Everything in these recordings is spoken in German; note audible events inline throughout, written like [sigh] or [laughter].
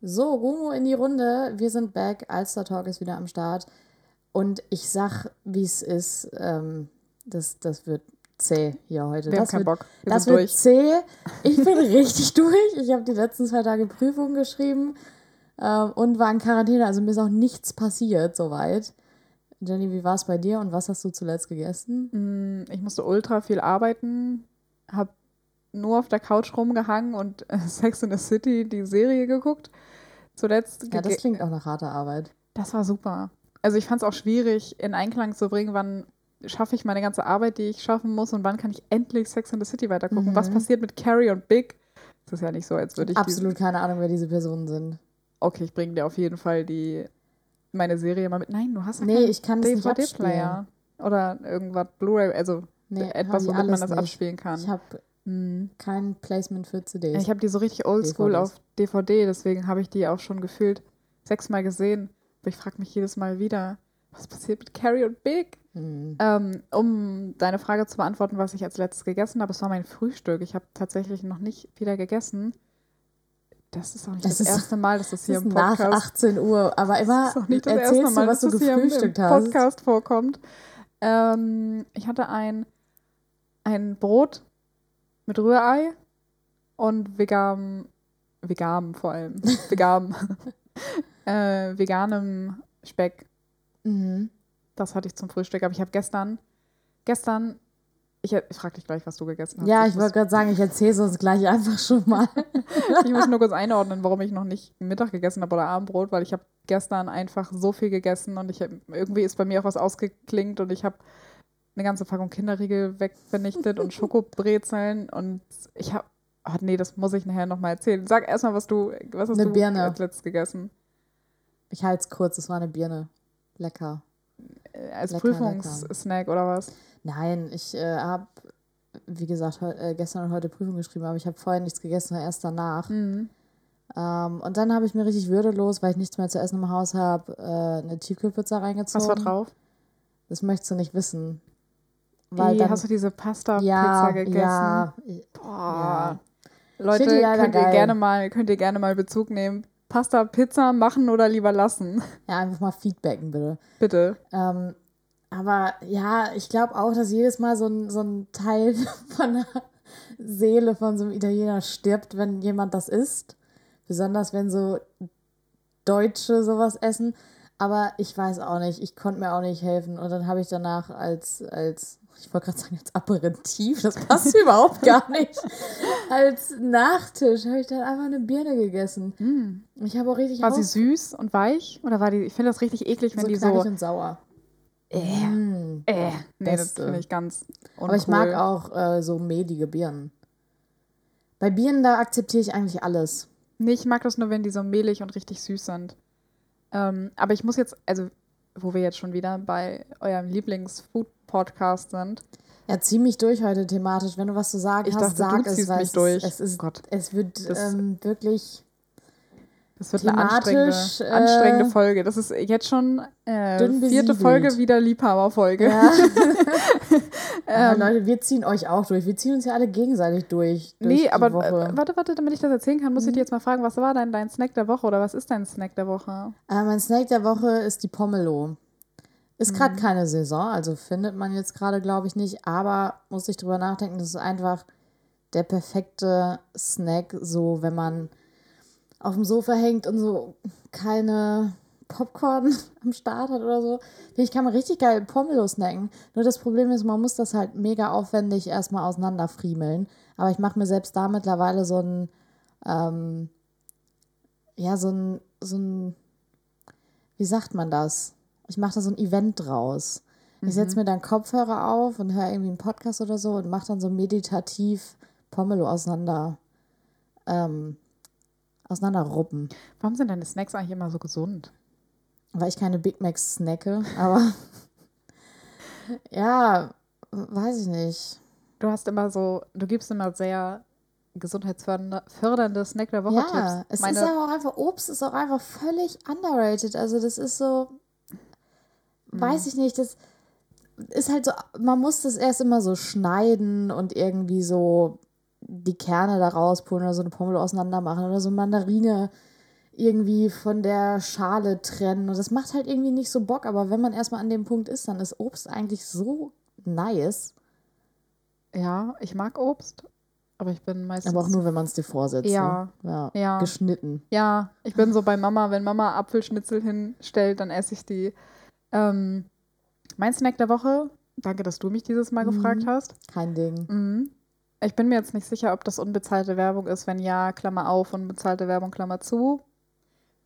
So, Rumo in die Runde. Wir sind back. Alster Talk ist wieder am Start. Und ich sag, wie es ist. Ähm, das, das wird zäh hier heute. Wir das haben keinen wird, Bock. Wir das wird durch. zäh. [laughs] Ich bin richtig durch. Ich habe die letzten zwei Tage Prüfungen geschrieben ähm, und war in Quarantäne. Also mir ist auch nichts passiert soweit. Jenny, wie war es bei dir und was hast du zuletzt gegessen? Ich musste ultra viel arbeiten, habe nur auf der Couch rumgehangen und äh, [laughs] Sex in the City, die Serie geguckt. Zuletzt. Ja, das klingt auch nach harter Arbeit. das war super. Also ich fand es auch schwierig, in Einklang zu bringen, wann schaffe ich meine ganze Arbeit, die ich schaffen muss und wann kann ich endlich Sex in the City weitergucken. Was passiert mit Carrie und Big? Das ist ja nicht so, als würde ich Absolut keine Ahnung, wer diese Personen sind. Okay, ich bringe dir auf jeden Fall die meine Serie mal mit. Nein, du hast ja Nee, ich kann DVD-Player. Oder irgendwas Blu-ray, also Nee, etwas, womit man das nicht. abspielen kann. Ich habe kein Placement für CDs. Ich habe die so richtig oldschool auf DVD, deswegen habe ich die auch schon gefühlt sechsmal gesehen. Aber ich frage mich jedes Mal wieder, was passiert mit Carrie und Big? Hm. Ähm, um deine Frage zu beantworten, was ich als letztes gegessen habe, es war mein Frühstück. Ich habe tatsächlich noch nicht wieder gegessen. Das ist auch nicht das, Das ist- erste Mal, dass das das hier ist im nach Podcast 18 Uhr, aber immer Das ist auch nicht das erzählst erste Mal, du, was dass du das hier im- gefrühstückt hast. Podcast vorkommt. Ähm, ich hatte ein, ein Brot mit Rührei und vegan, vegan vor allem, [laughs] vegan, [laughs] äh, veganem Speck. Mhm. Das hatte ich zum Frühstück. Aber ich habe gestern, gestern, ich, ich frage dich gleich, was du gegessen hast. Ja, ich muss- wollte gerade sagen, ich erzähle sonst gleich einfach schon mal. [laughs] Ich muss nur kurz einordnen, warum ich noch nicht Mittag gegessen habe oder Abendbrot, weil ich habe gestern einfach so viel gegessen und ich hab, irgendwie ist bei mir auch was ausgeklingt und ich habe eine ganze Packung Kinderriegel wegvernichtet und [laughs] Schokobrezeln und ich habe, oh nee, das muss ich nachher nochmal erzählen. Sag erstmal, was du, was hast Eine du Birne. als letztes gegessen? Ich halte es kurz, es war eine Birne. Lecker. Äh, Als Prüfungssnack oder was? Nein, ich äh, habe, wie gesagt, äh, gestern und heute Prüfung geschrieben, aber ich habe vorher nichts gegessen, erst danach. Mhm. Ähm, und dann habe ich mir richtig würdelos, weil ich nichts mehr zu essen im Haus habe, äh, eine Tiefkühlpizza reingezogen. Was war drauf? Das möchtest du nicht wissen. Weil Wie, dann, hast du diese Pasta-Pizza ja, gegessen? ja, Boah. ja. Leute, könnt ihr, gerne mal, könnt ihr gerne mal Bezug nehmen. Pasta, Pizza machen oder lieber lassen? ja, einfach mal feedbacken, bitte. Bitte. Ähm, aber ja, ich glaube auch, dass jedes Mal so ein, so ein Teil [laughs] von der Seele von so einem Italiener stirbt, wenn jemand das isst. Besonders wenn so Deutsche sowas essen. Aber ich weiß auch nicht, ich konnte mir auch nicht helfen. Und dann habe ich danach als, als ich wollte gerade sagen, als Aperitif, das passt [laughs] überhaupt gar nicht. Als Nachtisch habe ich dann einfach eine Birne gegessen. Ich habe auch richtig War sie süß und weich? Oder war die, ich finde das richtig eklig, wenn so die so, und sauer. äh, Mm. äh, nee, das finde ich ganz uncool. Aber ich mag auch äh, so mehlige Birnen. Bei Birnen, da akzeptiere ich eigentlich alles. Nee, ich mag das nur, wenn die so mehlig und richtig süß sind. Ähm, aber ich muss jetzt, also, wo wir jetzt schon wieder bei eurem Lieblings-Food-Podcast sind, Ja, zieh mich durch heute thematisch. Wenn du was zu sagen Ich hast, dachte, sag du es, ziehst weil mich es, durch. es ist, Gott. es wird Das- ähm, wirklich das wird eine anstrengende, äh, anstrengende Folge. Das ist jetzt schon äh, vierte. Folge wieder Liebhaber-Folge. [laughs] [laughs] Ja. Ähm, Leute, wir ziehen euch auch durch. Wir ziehen uns ja alle gegenseitig durch. durch Nee, aber Woche. äh, warte, warte, damit ich das erzählen kann, muss ich dir jetzt mal fragen, was war denn dein Snack der Woche oder was ist dein Snack der Woche? Äh, mein Snack der Woche ist die Pomelo. Ist gerade Mhm. keine Saison, also findet man jetzt gerade, glaube ich, nicht. Aber muss ich drüber nachdenken, das ist einfach der perfekte Snack, so wenn man auf dem Sofa hängt und so keine Popcorn [laughs] am Start hat oder so. Ich, kann man richtig geil Pomelo snacken. Nur das Problem ist, man muss das halt mega aufwendig erstmal auseinanderfriemeln. Aber ich mache mir selbst da mittlerweile so ein, ähm, ja, so ein, so ein, wie sagt man das? Ich mache da so ein Event draus. Ich setze mir dann Kopfhörer auf und höre irgendwie einen Podcast oder so und mache dann so meditativ Pomelo auseinander, ähm, auseinanderruppen. Warum sind deine Snacks eigentlich immer so gesund? Weil ich keine Big Macs snacke, aber [laughs] ja, weiß ich nicht. Du hast immer so, du gibst immer sehr gesundheitsfördernde fördernde Snack der Woche Ja, Tipps. es Meine, ist aber auch einfach, Obst ist auch einfach völlig underrated. Also das ist so, weiß ich nicht, das ist halt so, man muss das erst immer so schneiden und irgendwie so die Kerne da rauspulen oder so eine Pomelo auseinander machen oder so Mandarine irgendwie von der Schale trennen. Und das macht halt irgendwie nicht so Bock. Aber wenn man erstmal an dem Punkt ist, dann ist Obst eigentlich so nice. Ja, ich mag Obst, aber ich bin meistens. Aber auch nur, wenn man es dir vorsetzt. Ja. Ne? ja. Ja. Geschnitten. Ja, ich bin so bei Mama, wenn Mama Apfelschnitzel hinstellt, dann esse ich die. Ähm, mein Snack der Woche, danke, dass du mich dieses Mal Mhm. gefragt hast. Kein Ding. Mhm. Ich bin mir jetzt nicht sicher, ob das unbezahlte Werbung ist. Wenn ja, Klammer auf, unbezahlte Werbung, Klammer zu.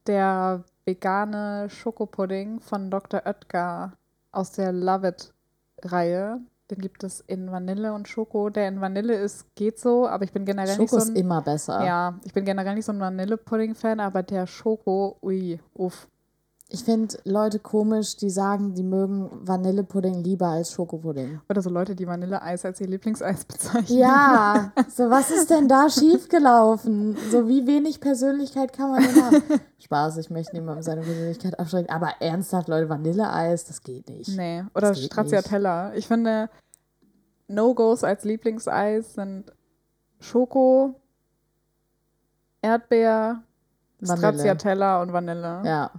Der vegane Schokopudding von Dr. Oetker aus der Love It-Reihe. Den gibt es in Vanille und Schoko. Der in Vanille ist, geht so, aber ich bin generell Schoko nicht so ist ein, immer besser. Ja, ich bin generell nicht so ein Vanillepudding-Fan, aber der Schoko, ui, uff. Ich finde Leute komisch, die sagen, die mögen Vanillepudding lieber als Schokopudding. Oder so Leute, die Vanilleeis als ihr Lieblingseis [laughs] bezeichnen. Ja, so was ist denn da schiefgelaufen? So wie wenig Persönlichkeit kann man denn haben? [laughs] Spaß, ich möchte niemandem seine Persönlichkeit abschrecken. Aber ernsthaft, Leute, Vanilleeis, das geht nicht. Nee, oder Stracciatella. Ich finde, No-Gos als Lieblingseis sind Schoko, Erdbeer, Vanille. Stracciatella und Vanille. Ja,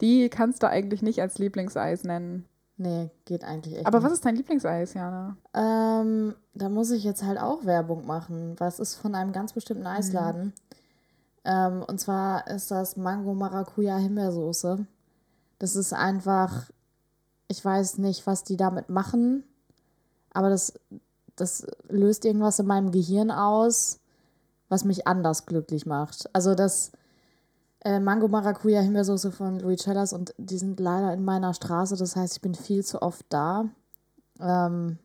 Die kannst du eigentlich nicht als Lieblingseis nennen. nee, geht eigentlich echt Aber nicht. was ist dein Lieblingseis, Jana? Ähm, da muss ich jetzt halt auch Werbung machen. Was ist von einem ganz bestimmten Eisladen? Ähm, und zwar ist das Mango Maracuja Himbeersoße. Das ist einfach, ich weiß nicht, was die damit machen, aber das, das löst irgendwas in meinem Gehirn aus, was mich anders glücklich macht. Also das äh, Mango Maracuja Himbeersoße von Luicellas und die sind leider in meiner Straße, das heißt, ich bin viel zu oft da. Ähm,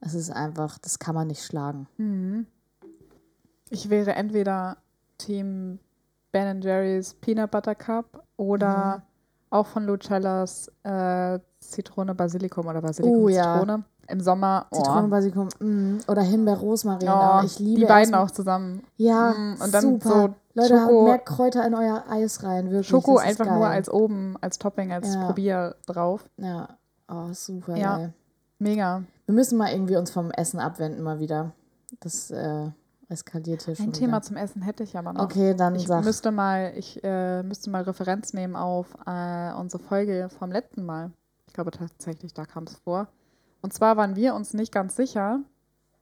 es ist einfach, das kann man nicht schlagen. Mhm. Ich wäre entweder Team Ben Jerry's Peanut Butter Cup oder Mhm. auch von Lucellas äh, Zitrone Basilikum oder Basilikum Oh, ja. Zitrone. Im Sommer. Oh. Zitronen, Basilikum mm, oder Himbeer, Rosmarin. Oh, ich liebe die beiden auch zusammen. Ja, Mm, und dann super. so Leute, Schoko- habt mehr Kräuter in euer Eis rein, wirklich. Schoko einfach nur geil. als oben, als Topping, als Ja. Probier drauf. Ja, oh, super Ja. geil. Mega. Wir müssen mal irgendwie uns vom Essen abwenden mal wieder. Das äh, eskaliert hier schon Ein Thema wieder. zum Essen hätte ich aber noch. Okay, dann Ich sag. müsste mal, ich äh, müsste mal Referenz nehmen auf äh, unsere Folge vom letzten Mal. Ich glaube tatsächlich, da kam es vor. Und zwar waren wir uns nicht ganz sicher,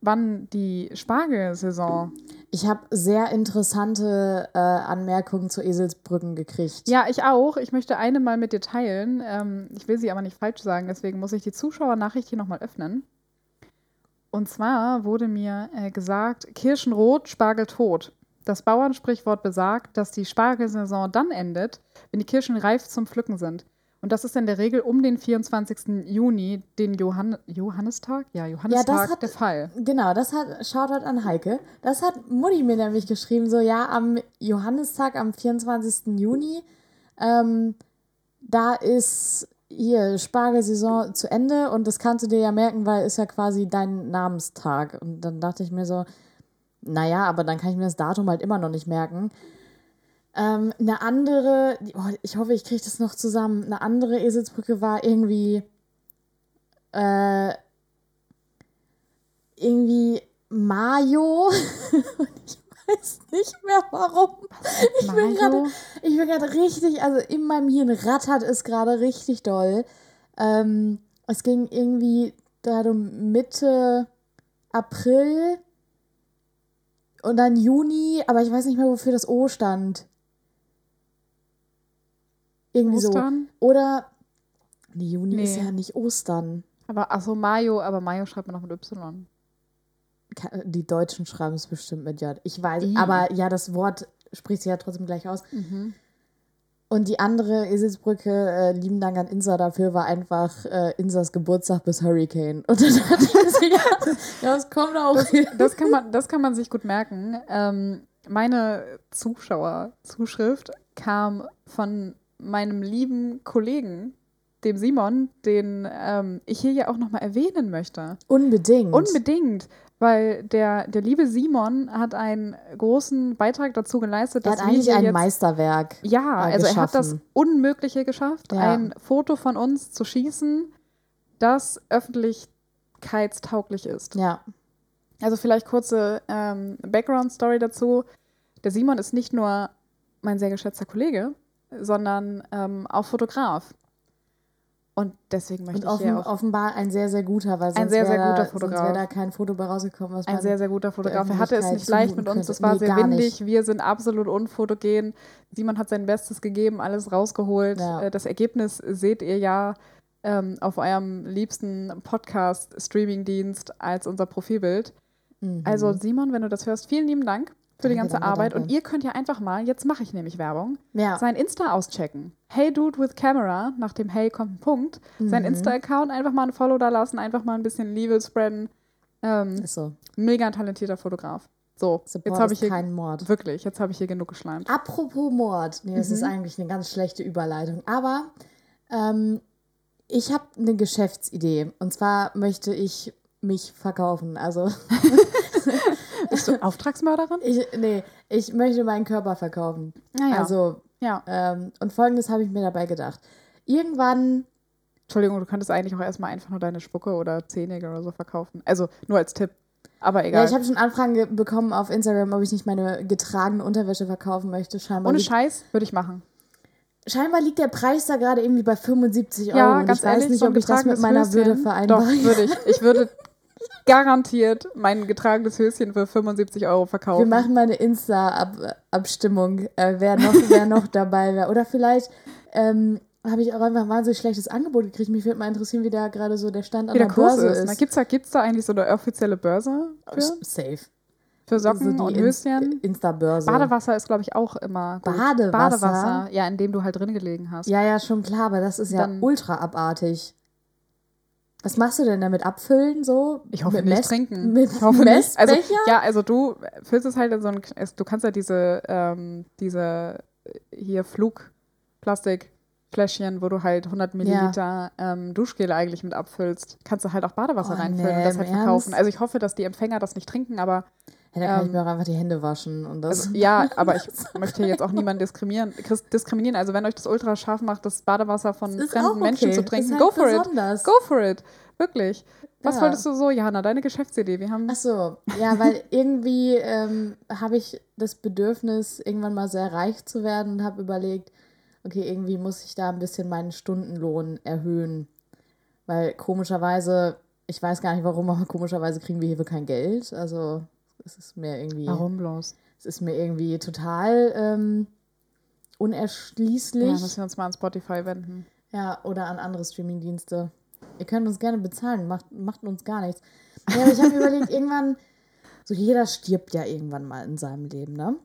wann die Spargelsaison. Ich habe sehr interessante äh, Anmerkungen zu Eselsbrücken gekriegt. Ja, ich auch. Ich möchte eine mal mit dir teilen. Ähm, ich will sie aber nicht falsch sagen, deswegen muss ich die Zuschauernachricht hier nochmal öffnen. Und zwar wurde mir äh, gesagt, Kirschenrot, Spargel tot. Das Bauernsprichwort besagt, dass die Spargelsaison dann endet, wenn die Kirschen reif zum Pflücken sind. Und das ist in der Regel um den 24. Juni, den Johann Johannistag? Ja, Johannistag, hat- der Fall. Genau, das hat, Shoutout an Heike. Das hat Mutti mir nämlich geschrieben, so ja, am Johannistag, am 24. Juni, ähm, da ist hier Spargelsaison zu Ende und das kannst du dir ja merken, weil ist ja quasi dein Namenstag. Und dann dachte ich mir so, naja, aber dann kann ich mir das Datum halt immer noch nicht merken. Ähm, eine andere, oh, ich hoffe, ich kriege das noch zusammen. Eine andere Eselsbrücke war irgendwie äh, irgendwie Mayo. [laughs] Ich weiß nicht mehr warum. Ich bin Mayo? gerade ich bin gerade richtig, also in meinem Hirn rattert es gerade richtig doll. Ähm, es ging irgendwie darum Mitte April und dann Juni, aber ich weiß nicht mehr, wofür das O stand. Irgendwie Ostern? so. Oder. Nee, Juni ist Nee. ja nicht Ostern. Aber, achso, Mayo, aber Mayo schreibt man noch mit Y. Die Deutschen schreiben es bestimmt mit J. Ich weiß, I. aber ja, das Wort spricht sich ja trotzdem gleich aus. Und die andere Eselsbrücke, äh, lieben Dank an Insa dafür, war einfach äh, Insas Geburtstag bis Hurricane. Und dann [laughs] dachte ich ja, das kommt auch hin. Das kann man, das kann man sich gut merken. Ähm, meine Zuschauerzuschrift kam von meinem lieben Kollegen, dem Simon, den ähm, ich hier ja auch nochmal erwähnen möchte. Unbedingt. Unbedingt, weil der, der liebe Simon hat einen großen Beitrag dazu geleistet, er dass hat wir eigentlich ein jetzt Meisterwerk. ja, äh, also er hat das. Unmögliche geschafft, Ja. ein Foto von uns zu schießen, das öffentlichkeitstauglich ist. Ja. Also vielleicht kurze ähm, Background-Story dazu. Der Simon ist nicht nur mein sehr geschätzter Kollege, sondern ähm, auch Fotograf. Und deswegen möchte Und ich hier auch offenbar ein sehr, sehr guter, weil sonst sehr, sehr wäre guter da, sonst Fotograf. wäre da kein Foto bei rausgekommen, was ein sehr, sehr guter Fotograf. Er hatte es nicht leicht mit uns. Das war Nee, sehr windig. nicht. Wir sind absolut unfotogen. Simon hat sein Bestes gegeben, alles rausgeholt. Ja. Äh, Das Ergebnis seht ihr ja ähm, auf eurem liebsten Podcast-Streaming-Dienst als unser Profilbild. Mhm. Also Simon, wenn du das hörst, vielen lieben Dank für die ganze Arbeit. Und ihr könnt ja einfach mal, jetzt mache ich nämlich Werbung, ja. sein Insta auschecken. Hey Dude with Camera, nach dem Hey kommt ein Punkt. Sein Mhm. Insta-Account, einfach mal ein Follow da lassen, einfach mal ein bisschen Liebe spreaden. Ähm, ist so. mega talentierter Fotograf. So, Support jetzt habe ist ich hier kein Mord. wirklich, jetzt habe ich hier genug geschleimt. Apropos Mord. Nee, das ist Mhm. eigentlich eine ganz schlechte Überleitung. Aber ähm, ich habe eine Geschäftsidee. Und zwar möchte ich mich verkaufen. Also, [laughs] [laughs] Bist du Auftragsmörderin? ich, nee, ich möchte meinen Körper verkaufen. Naja. Also, ja. ähm, und folgendes habe ich mir dabei gedacht. Irgendwann, Entschuldigung, du könntest eigentlich auch erstmal einfach nur deine Spucke oder Zähne oder so verkaufen. Also nur als Tipp. Aber ja, egal. ich habe schon Anfragen ge- bekommen auf Instagram, ob ich nicht meine getragene Unterwäsche verkaufen möchte. Scheinbar, Ohne Scheiß würde ich machen. scheinbar liegt der Preis da gerade irgendwie bei 75 Euro. Ja, ganz ich weiß ehrlich, nicht, so ob ich das mit meiner Höschen, Würde vereinbare. Doch, würde ich. Ich würde garantiert mein getragenes Höschen für 75 Euro Wir verkaufen. machen mal eine Insta-Abstimmung, äh, wer, noch, wer noch [laughs] dabei wäre. Oder vielleicht ähm, habe ich auch einfach ein wahnsinnig schlechtes Angebot gekriegt. Mich würde mal interessieren, wie da gerade so der Stand an Wie der der Kurs Börse ist. ist. Na, gibt's da, gibt's da eigentlich so eine offizielle Börse für, Safe. für Socken So und Höschen? Insta-Börse. Badewasser ist, glaube ich, auch immer gut. Badewasser? Badewasser, ja, in dem du halt drin gelegen hast. Ja, ja, schon klar, aber das ist ja Dann- ultra abartig. Was machst du denn damit? Abfüllen so? Ich hoffe mit nicht Mess- trinken. Mit ich hoffe nicht. Also, Messbecher? ja, also du füllst es halt in so ein, du kannst ja diese, ähm, diese äh, hier Flugplastikfläschchen, wo du halt 100 Milliliter ähm, Duschgel eigentlich mit abfüllst, kannst du halt auch Badewasser Oh, reinfüllen nee, und das halt verkaufen. Ernst? Also ich hoffe, dass die Empfänger das nicht trinken, aber Ja, da kann ich ähm, mir auch einfach die Hände waschen und das. also, ja, [laughs] aber ich möchte jetzt auch niemanden diskriminieren. Chris- diskriminieren. Also wenn euch das ultra scharf macht, das Badewasser von ist fremden auch Menschen okay. zu trinken, ist go halt for it. besonders. Go for it. Wirklich. Was Ja. wolltest du so, Johanna? Deine Geschäftsidee. Wir haben Ach so, ja, weil irgendwie ähm, habe ich das Bedürfnis, irgendwann mal sehr reich zu werden und habe überlegt, okay, irgendwie muss ich da ein bisschen meinen Stundenlohn erhöhen. Weil komischerweise, ich weiß gar nicht warum, aber [laughs] komischerweise kriegen wir hierfür kein Geld. Also es ist mir irgendwie, Warum bloß? es ist mir irgendwie total ähm, Ja, unerschließlich. müssen wir uns mal an Spotify wenden. Ja, oder an andere Streamingdienste. Ihr könnt uns gerne bezahlen, macht, macht uns gar nichts. [laughs] Ja, aber ich habe überlegt, irgendwann, so jeder stirbt ja irgendwann mal in seinem Leben, ne?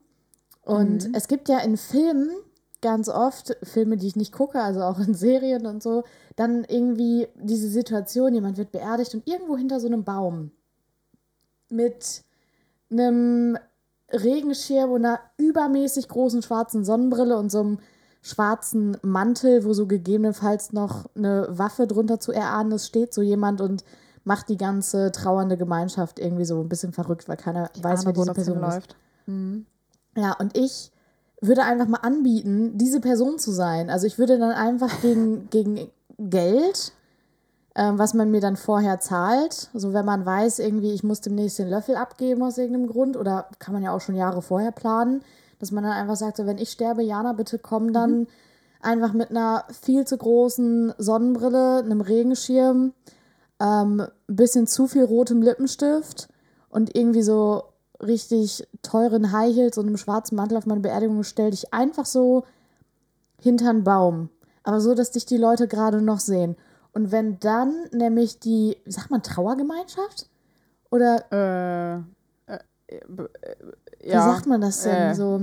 Und es gibt ja in Filmen ganz oft, Filme, die ich nicht gucke, also auch in Serien und so, dann irgendwie diese Situation, jemand wird beerdigt und irgendwo hinter so einem Baum mit einem Regenschirm und einer übermäßig großen schwarzen Sonnenbrille und so einem schwarzen Mantel, wo so gegebenenfalls noch eine Waffe drunter zu erahnen ist, steht so jemand und macht die ganze trauernde Gemeinschaft irgendwie so ein bisschen verrückt, weil keiner weiß, Ahne, wer diese Person ist. hinläuft. Mhm. Ja, und ich würde einfach mal anbieten, diese Person zu sein. Also ich würde dann einfach gegen, gegen Geld, was man mir dann vorher zahlt, also wenn man weiß, irgendwie, ich muss demnächst den Löffel abgeben aus irgendeinem Grund, oder kann man ja auch schon Jahre vorher planen, dass man dann einfach sagt, so, wenn ich sterbe, Jana, bitte komm dann einfach mit einer viel zu großen Sonnenbrille, einem Regenschirm, ähm, ein bisschen zu viel rotem Lippenstift und irgendwie so richtig teuren High Heels und einem schwarzen Mantel auf meine Beerdigung stell dich einfach so hinter einen Baum. Aber so, dass dich die Leute gerade noch sehen. Und wenn dann nämlich die, wie sagt man, Trauergemeinschaft? Oder Äh, äh, äh, wie ja. sagt man das denn? äh, so,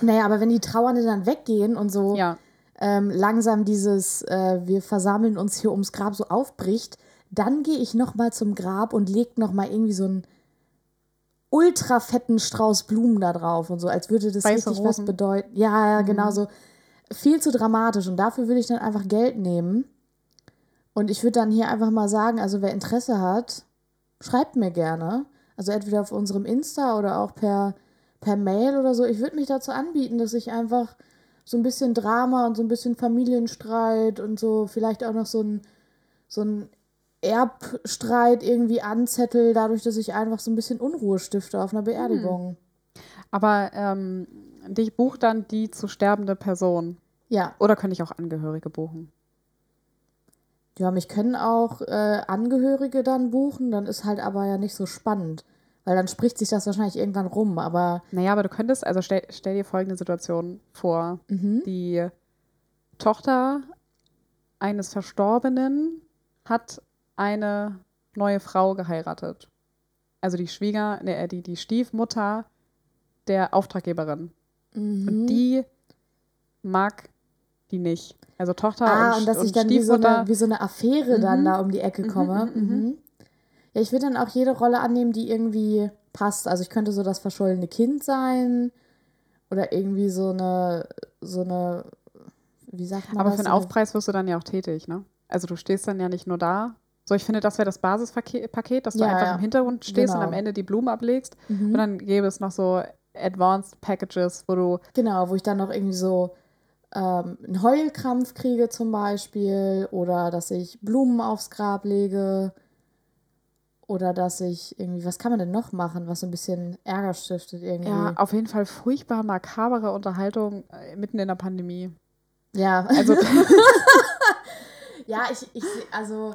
naja, aber wenn die Trauernden dann weggehen und so Ja. ähm, langsam dieses, äh, wir versammeln uns hier ums Grab so aufbricht, dann gehe ich noch mal zum Grab und leg noch mal irgendwie so einen ultra fetten Strauß Blumen da drauf und so, als würde das Weiße richtig was Rosen. bedeuten. Ja, ja, genau so. Viel zu dramatisch und dafür würde ich dann einfach Geld nehmen und ich würde dann hier einfach mal sagen, also wer Interesse hat, schreibt mir gerne. Also entweder auf unserem Insta oder auch per, per Mail oder so. Ich würde mich dazu anbieten, dass ich einfach so ein bisschen Drama und so ein bisschen Familienstreit und so vielleicht auch noch so ein, so ein Erbstreit irgendwie anzettel, dadurch, dass ich einfach so ein bisschen Unruhe stifte auf einer Beerdigung. Aber ähm, dich bucht dann die zu sterbende Person. Ja. Oder könnte ich auch Angehörige buchen? Ja, mich können auch äh, Angehörige dann buchen, dann ist halt aber ja nicht so spannend. Weil dann spricht sich das wahrscheinlich irgendwann rum, aber Naja, aber du könntest, also stell, stell dir folgende Situation vor. Die Tochter eines Verstorbenen hat eine neue Frau geheiratet. Also die Schwieger, ne, äh, die, die Stiefmutter der Auftraggeberin. Mhm. Und die mag die nicht. Also Tochter Ah, und, und dass und ich dann wie so, eine, wie so eine Affäre dann Mhm. da um die Ecke komme. Mhm. Ja, ich würde dann auch jede Rolle annehmen, die irgendwie passt. Also ich könnte so das verschollene Kind sein oder irgendwie so eine, so eine, wie sagt man aber das? für einen Aufpreis wirst du dann ja auch tätig, ne? Also du stehst dann ja nicht nur da. So, ich finde, das wäre das Basispaket, Paket, dass du Ja, einfach ja. im Hintergrund stehst und Genau. am Ende die Blumen ablegst. Mhm. Und dann gäbe es noch so Advanced Packages, wo du Genau, wo ich dann noch irgendwie so ähm, einen Heulkrampf kriege zum Beispiel oder dass ich Blumen aufs Grab lege oder dass ich irgendwie, was kann man denn noch machen, was so ein bisschen Ärger stiftet irgendwie? Ja, auf jeden Fall furchtbar makabere Unterhaltung äh, mitten in der Pandemie. Ja, Also, [laughs] [laughs] ja ich, ich also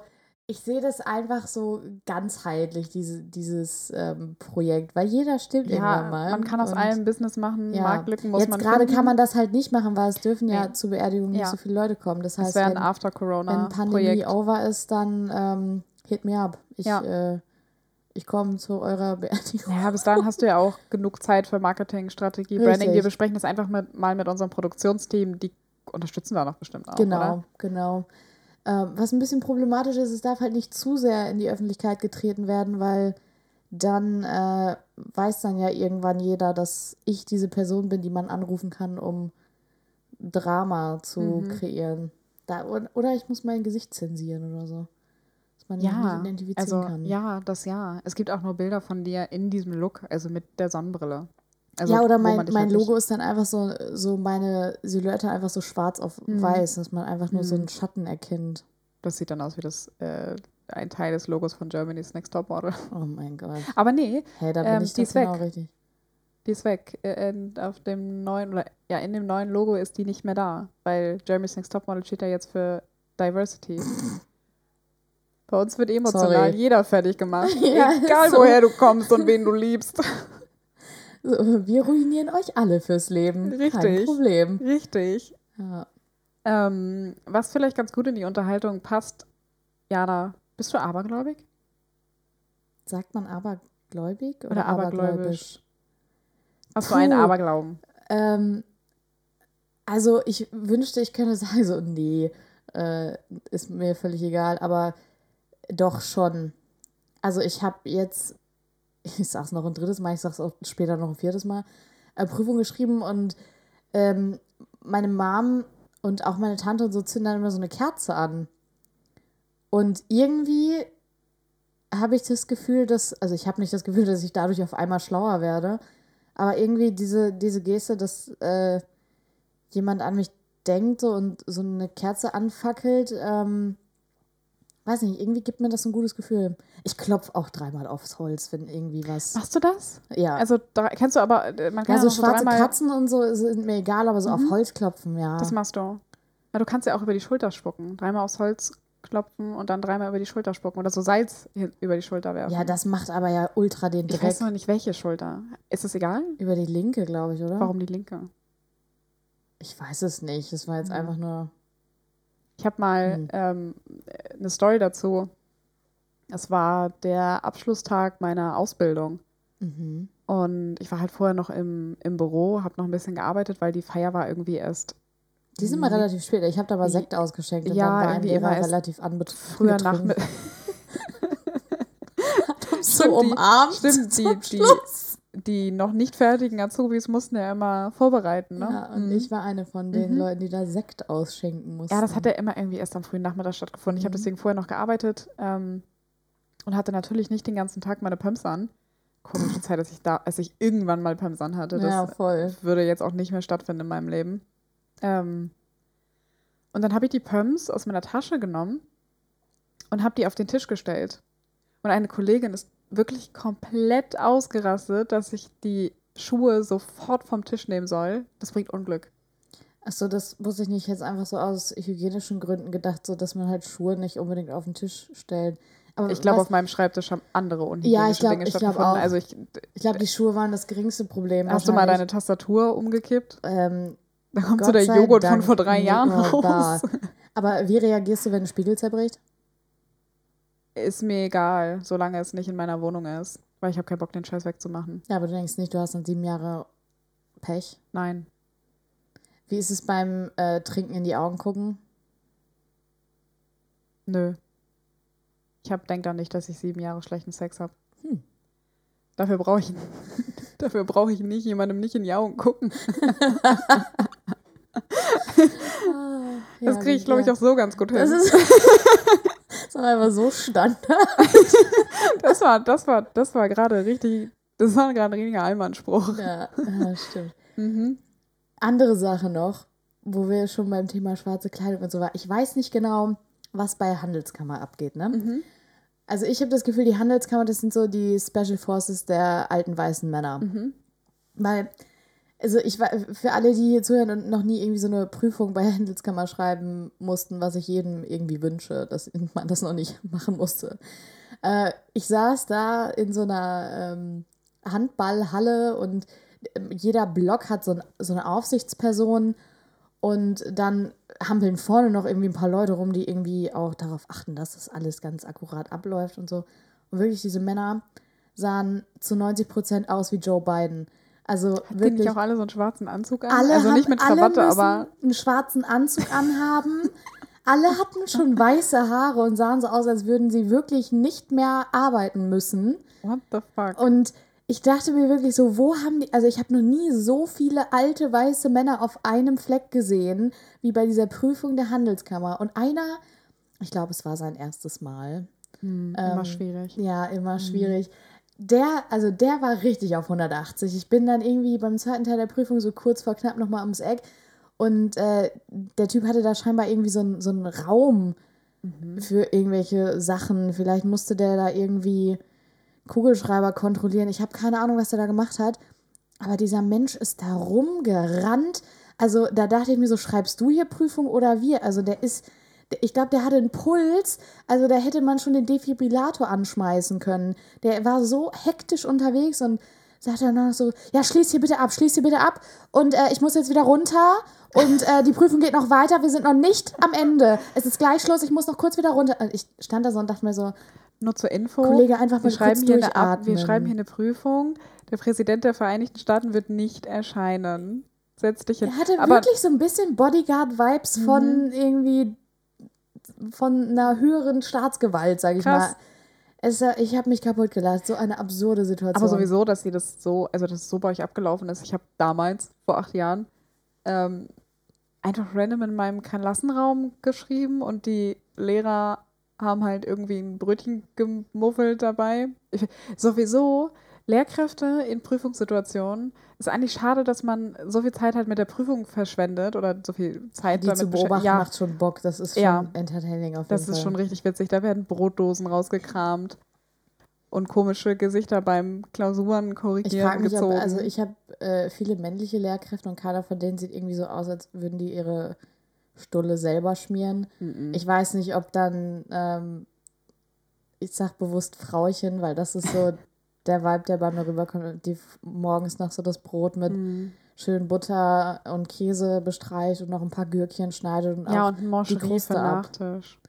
ich sehe das einfach so ganzheitlich, diese, dieses ähm, Projekt, weil jeder stirbt ja, irgendwann mal. man kann aus allem Business machen, ja. Marktlücken muss Jetzt man gerade finden. kann man das halt nicht machen, weil es dürfen ja Nee. zur Beerdigung nicht Ja. so viele Leute kommen. Das Das heißt, ein wenn, wenn Pandemie After-Corona-Projekt. over ist, dann ähm, hit me up. Ich, Ja. äh, ich komme zu eurer [laughs] Beerdigung. Ja, bis dahin hast du ja auch genug Zeit für Marketing, Strategie, Richtig. Branding. Wir besprechen das einfach mit, mal mit unserem Produktionsteam. Die unterstützen da noch bestimmt auch, Genau, oder? genau. Ähm, was ein bisschen problematisch ist, es darf halt nicht zu sehr in die Öffentlichkeit getreten werden, weil dann äh, weiß dann ja irgendwann jeder, dass ich diese Person bin, die man anrufen kann, um Drama zu Mhm. kreieren. Da, oder ich muss mein Gesicht zensieren oder so. Dass man Ja, nicht identifizieren also kann. ja, das ja. Es gibt auch nur Bilder von dir in diesem Look, also mit der Sonnenbrille. Also, ja, oder mein, mein halt Logo ist dann einfach so, so meine Silhouette einfach so schwarz auf Mhm. weiß, dass man einfach nur so Mhm. einen Schatten erkennt. Das sieht dann aus wie das äh, ein Teil des Logos von Germany's Next Top Model. [laughs] Oh mein Gott. Aber nee, Hey, da bin Ähm, ich die ist genau weg. richtig. die ist weg. Äh, in, auf dem neuen oder ja in dem neuen Logo ist die nicht mehr da, weil Germany's Next Top Model steht ja jetzt für Diversity. [laughs] Bei uns wird emotional Sorry. jeder fertig gemacht, [laughs] Ja, egal so. woher du kommst und wen du liebst. Wir ruinieren euch alle fürs Leben. Kein Richtig. Problem. Richtig. Ja. Ähm, was vielleicht ganz gut in die Unterhaltung passt, Jana, bist du abergläubig? Sagt man abergläubig oder, Oder abergläubisch? abergläubisch? Hast du einen Puh. Aberglauben? Ähm, also ich wünschte, ich könnte sagen, so, nee, äh, ist mir völlig egal, aber doch schon. Also ich habe jetzt, [laughs] ich sag's noch ein drittes Mal, ich sag's auch später noch ein viertes Mal, äh, Prüfung geschrieben und ähm, meine Mom und auch meine Tante und so zünden dann immer so eine Kerze an. Und irgendwie habe ich das Gefühl, dass, also ich habe nicht das Gefühl, dass ich dadurch auf einmal schlauer werde, aber irgendwie diese, diese Geste, dass äh, jemand an mich denkt und so eine Kerze anfackelt, ähm, weiß nicht, irgendwie gibt mir das ein gutes Gefühl. Ich klopfe auch dreimal aufs Holz, wenn irgendwie was. Machst du das? ja. Also da, kennst du aber, äh, man kann ja, so so schwarze dreimal, Katzen und so sind mir egal, aber so auf Holz klopfen, ja. das machst du. Ja, du kannst ja auch über die Schulter spucken. Dreimal aufs Holz klopfen und dann dreimal über die Schulter spucken oder so Salz über die Schulter werfen. ja, das macht aber ja ultra den ich Dreck. weiß noch nicht, welche Schulter. Ist es egal? Über die linke, glaube ich, oder? Warum die linke? Ich weiß es nicht. Das war jetzt Mhm. einfach nur. Ich habe mal Hm. ähm, eine Story dazu. Es war der Abschlusstag meiner Ausbildung. Mhm. Und ich war halt vorher noch im, im Büro, habe noch ein bisschen gearbeitet, weil die Feier war irgendwie erst Die sind mal Mhm. relativ spät. Ich habe da mal Die- Sekt ausgeschenkt und Ja, dann war irgendwie immer relativ anbetrunken. früher Nachmittag. [laughs] so umarmt. Stimmt, die, die. Die noch nicht fertigen Azubis mussten ja immer vorbereiten. Ne? Ja, und Mhm. ich war eine von den Mhm. Leuten, die da Sekt ausschenken mussten. Ja, das hat ja immer irgendwie erst am frühen Nachmittag stattgefunden. Ich habe Mhm. deswegen vorher noch gearbeitet ähm, und hatte natürlich nicht den ganzen Tag meine Pumps an. Komische Zeit, dass ich da, als ich irgendwann mal Pumps an hatte. Das Ja, voll. würde jetzt auch nicht mehr stattfinden in meinem Leben. Ähm, und dann habe ich die Pumps aus meiner Tasche genommen und habe die auf den Tisch gestellt. Und eine Kollegin ist wirklich komplett ausgerastet, dass ich die Schuhe sofort vom Tisch nehmen soll, das bringt Unglück. Achso, das wusste ich nicht. Jetzt einfach so aus hygienischen Gründen gedacht, so dass man halt Schuhe nicht unbedingt auf den Tisch stellt. Aber Ich glaube, auf meinem Schreibtisch haben andere unhygienische Ja, ich glaub- Dinge ich glaub auch. Also ich, ich glaube, die Schuhe waren das geringste Problem. hast du mal deine. Tastatur umgekippt? Ähm, Da kommt so Gott der sei Joghurt Dank von vor drei Jahren raus. Aber wie reagierst du, wenn ein Spiegel zerbricht? Ist mir egal, solange es nicht in meiner Wohnung ist. Weil ich habe keinen Bock, den Scheiß wegzumachen. Ja, aber du denkst nicht, du hast dann sieben Jahre Pech. Nein. Wie ist es beim äh, Trinken in die Augen gucken? Nö. Ich hab, denk da nicht, dass ich sieben Jahre schlechten Sex habe. Hm. Dafür brauche ich, [laughs] dafür brauche ich nicht jemandem nicht in die Augen gucken. [laughs] Das kriege ich, glaube ich, auch so ganz gut hin. Das ist, [laughs] das ist einfach so Standard. [laughs] Das war, das war, das war gerade richtig, das war gerade ein richtiger Allmannspruch. Ja, ja, stimmt. Mhm. Andere Sache noch, wo wir schon beim Thema schwarze Kleidung und so waren. Ich weiß nicht genau, was bei Handelskammer abgeht, ne? Mhm. Also ich habe das Gefühl, die Handelskammer, das sind so die Special Forces der alten weißen Männer. Mhm. Weil, also ich war, für alle, die hier zuhören und noch nie irgendwie so eine Prüfung bei Handelskammer schreiben mussten, was ich jedem irgendwie wünsche, dass man das noch nicht [laughs] machen musste. Äh, ich saß da in so einer ähm, Handballhalle und ähm, jeder Block hat so, ein, so eine Aufsichtsperson und dann hampeln vorne noch irgendwie ein paar Leute rum, die irgendwie auch darauf achten, dass das alles ganz akkurat abläuft und so. Und wirklich, diese Männer sahen zu 90 Prozent aus wie Joe Biden. Also die wirklich. nicht auch alle so einen schwarzen Anzug an? alle also nicht mit Krawatte, aber einen schwarzen Anzug anhaben. alle hatten schon weiße Haare und sahen so aus, als würden sie wirklich nicht mehr arbeiten müssen. what the fuck? Und ich dachte mir wirklich so, wo haben die, also ich habe noch nie so viele alte weiße Männer auf einem Fleck gesehen, wie bei dieser Prüfung der Handelskammer. Und einer, ich glaube, es war sein erstes Mal. Hm, immer schwierig. Ja, immer schwierig. Der, also der war richtig auf 180. Ich bin dann irgendwie beim zweiten Teil der Prüfung so kurz vor knapp nochmal ums Eck. Und äh, der Typ hatte da scheinbar irgendwie so, einen- so einen Raum für irgendwelche Sachen. Vielleicht musste der da irgendwie Kugelschreiber kontrollieren. Ich habe keine Ahnung, was er da gemacht hat. Aber dieser Mensch ist da rumgerannt. Also da dachte ich mir so, schreibst du hier Prüfung oder wir? Also der ist, der- ich glaube, der hatte einen Puls. Also da hätte man schon den Defibrillator anschmeißen können. Der war so hektisch unterwegs und sagte dann noch so, ja, schließ hier bitte ab, schließ hier bitte ab. Und äh, ich muss jetzt wieder runter. Und äh, die Prüfung geht noch weiter. Wir sind noch nicht am Ende. Es ist gleich Schluss. Ich muss noch kurz wieder runter. Ich stand da so und dachte mir so, Nur zur Info. Kollege, einfach wir schreiben, hier eine wir schreiben hier eine Prüfung. Der Präsident der Vereinigten Staaten wird nicht erscheinen. Setz dich hin. Er hatte Aber wirklich so ein bisschen Bodyguard-Vibes von Mhm. irgendwie von einer höheren Staatsgewalt, sag ich Krass. mal. Es, äh, ich habe mich kaputt gelacht. So eine absurde Situation. Aber sowieso, dass sie das so, also dass es so bei euch abgelaufen ist. Ich habe damals, vor acht Jahren, ähm, einfach random in meinem Klassenraum geschrieben und die Lehrer haben halt irgendwie ein Brötchen gemuffelt dabei. Ich, sowieso, Lehrkräfte in Prüfungssituationen, ist eigentlich schade, dass man so viel Zeit halt mit der Prüfung verschwendet oder so viel Zeit Die damit zu beobachten Ja, macht schon Bock. Das ist schon Ja. entertaining auf jeden das Fall. ist schon richtig witzig. Da werden Brotdosen rausgekramt und komische Gesichter beim Klausuren Ich korrigieren frage mich, ob, gezogen. also ich habe äh, viele männliche Lehrkräfte und keiner von denen sieht irgendwie so aus, als würden die ihre Stulle selber schmieren. Mhm. Ich weiß nicht, ob dann, ähm, ich sag bewusst Frauchen, weil das ist so der Vibe, der bei mir rüberkommt, die morgens noch so das Brot mit Mhm. schön Butter und Käse bestreicht und noch ein paar Gürkchen schneidet und Ja, auch und Mancherie Kruste für ab. Nachtisch.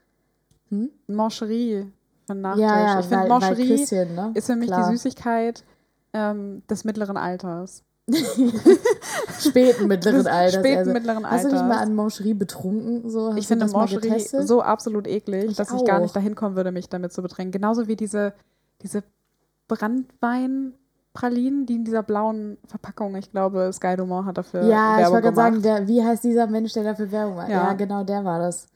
Hm? Ein Mancherie für Nachtisch. ja, ja, ich finde, Mancherie Küsschen, ne? ist für mich Klar. die Süßigkeit ähm, des mittleren Alters. [laughs] späten mittleren Alters. späten also, mittleren hast du nicht mal Alters. an Mancherie betrunken? So, hast Ich finde Mancherie so absolut eklig, Ich dass ich gar nicht auch. dahin kommen würde, mich damit zu bedrängen. Genauso wie diese, diese Brandweinpralinen, die in dieser blauen Verpackung, ich glaube, Sky Dumont hat dafür Ja, ich Werbung wollte gerade gemacht. sagen, der, wie heißt dieser Mensch, der dafür Werbung macht? Ja, Ja. genau, der war das.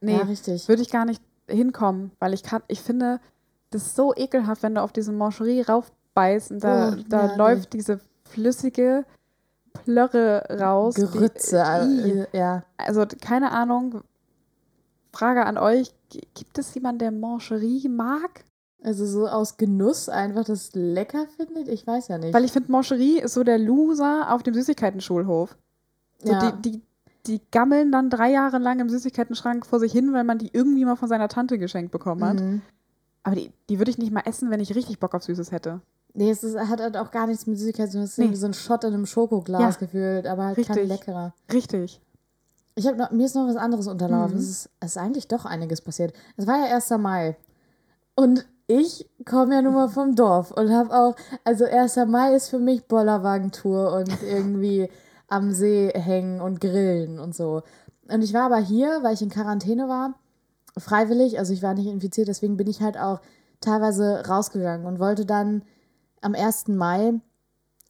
nee, Ja, richtig. würde ich gar nicht hinkommen, weil ich kann, ich finde, das ist so ekelhaft, wenn du auf diese Mancherie raufbeißt und da, Oh, da ja, läuft diese flüssige Plörre raus. die- Gerütze. I. äh, ja. Also keine Ahnung. Frage an euch: Gibt es jemanden, der Mancherie mag? Also so aus Genuss einfach das lecker findet? Ich weiß ja nicht. Weil ich finde, Moscherie ist so der Loser auf dem Süßigkeiten-Schulhof. So ja. die, die, die gammeln dann drei Jahre lang im Süßigkeiten-Schrank vor sich hin, weil man die irgendwie mal von seiner Tante geschenkt bekommen hat. Mhm. Aber die, die würde ich nicht mal essen, wenn ich richtig Bock auf Süßes hätte. Nee, es ist, hat halt auch gar nichts mit Süßigkeit zu tun. Es ist Nee. so ein Shot in einem Schokoglas Ja. gefühlt, aber halt kein Richtig. leckerer. Richtig. Ich habe noch, mir ist noch was anderes unterlaufen. Mhm. Es, ist, es ist eigentlich doch einiges passiert. Es war ja 1. Mai. Und ich komme ja nun mal vom Dorf und habe auch, also 1. Mai ist für mich Bollerwagentour und irgendwie am See hängen und grillen und so. Und ich war aber hier, weil ich in Quarantäne war, freiwillig, also ich war nicht infiziert, deswegen bin ich halt auch teilweise rausgegangen und wollte dann am 1. Mai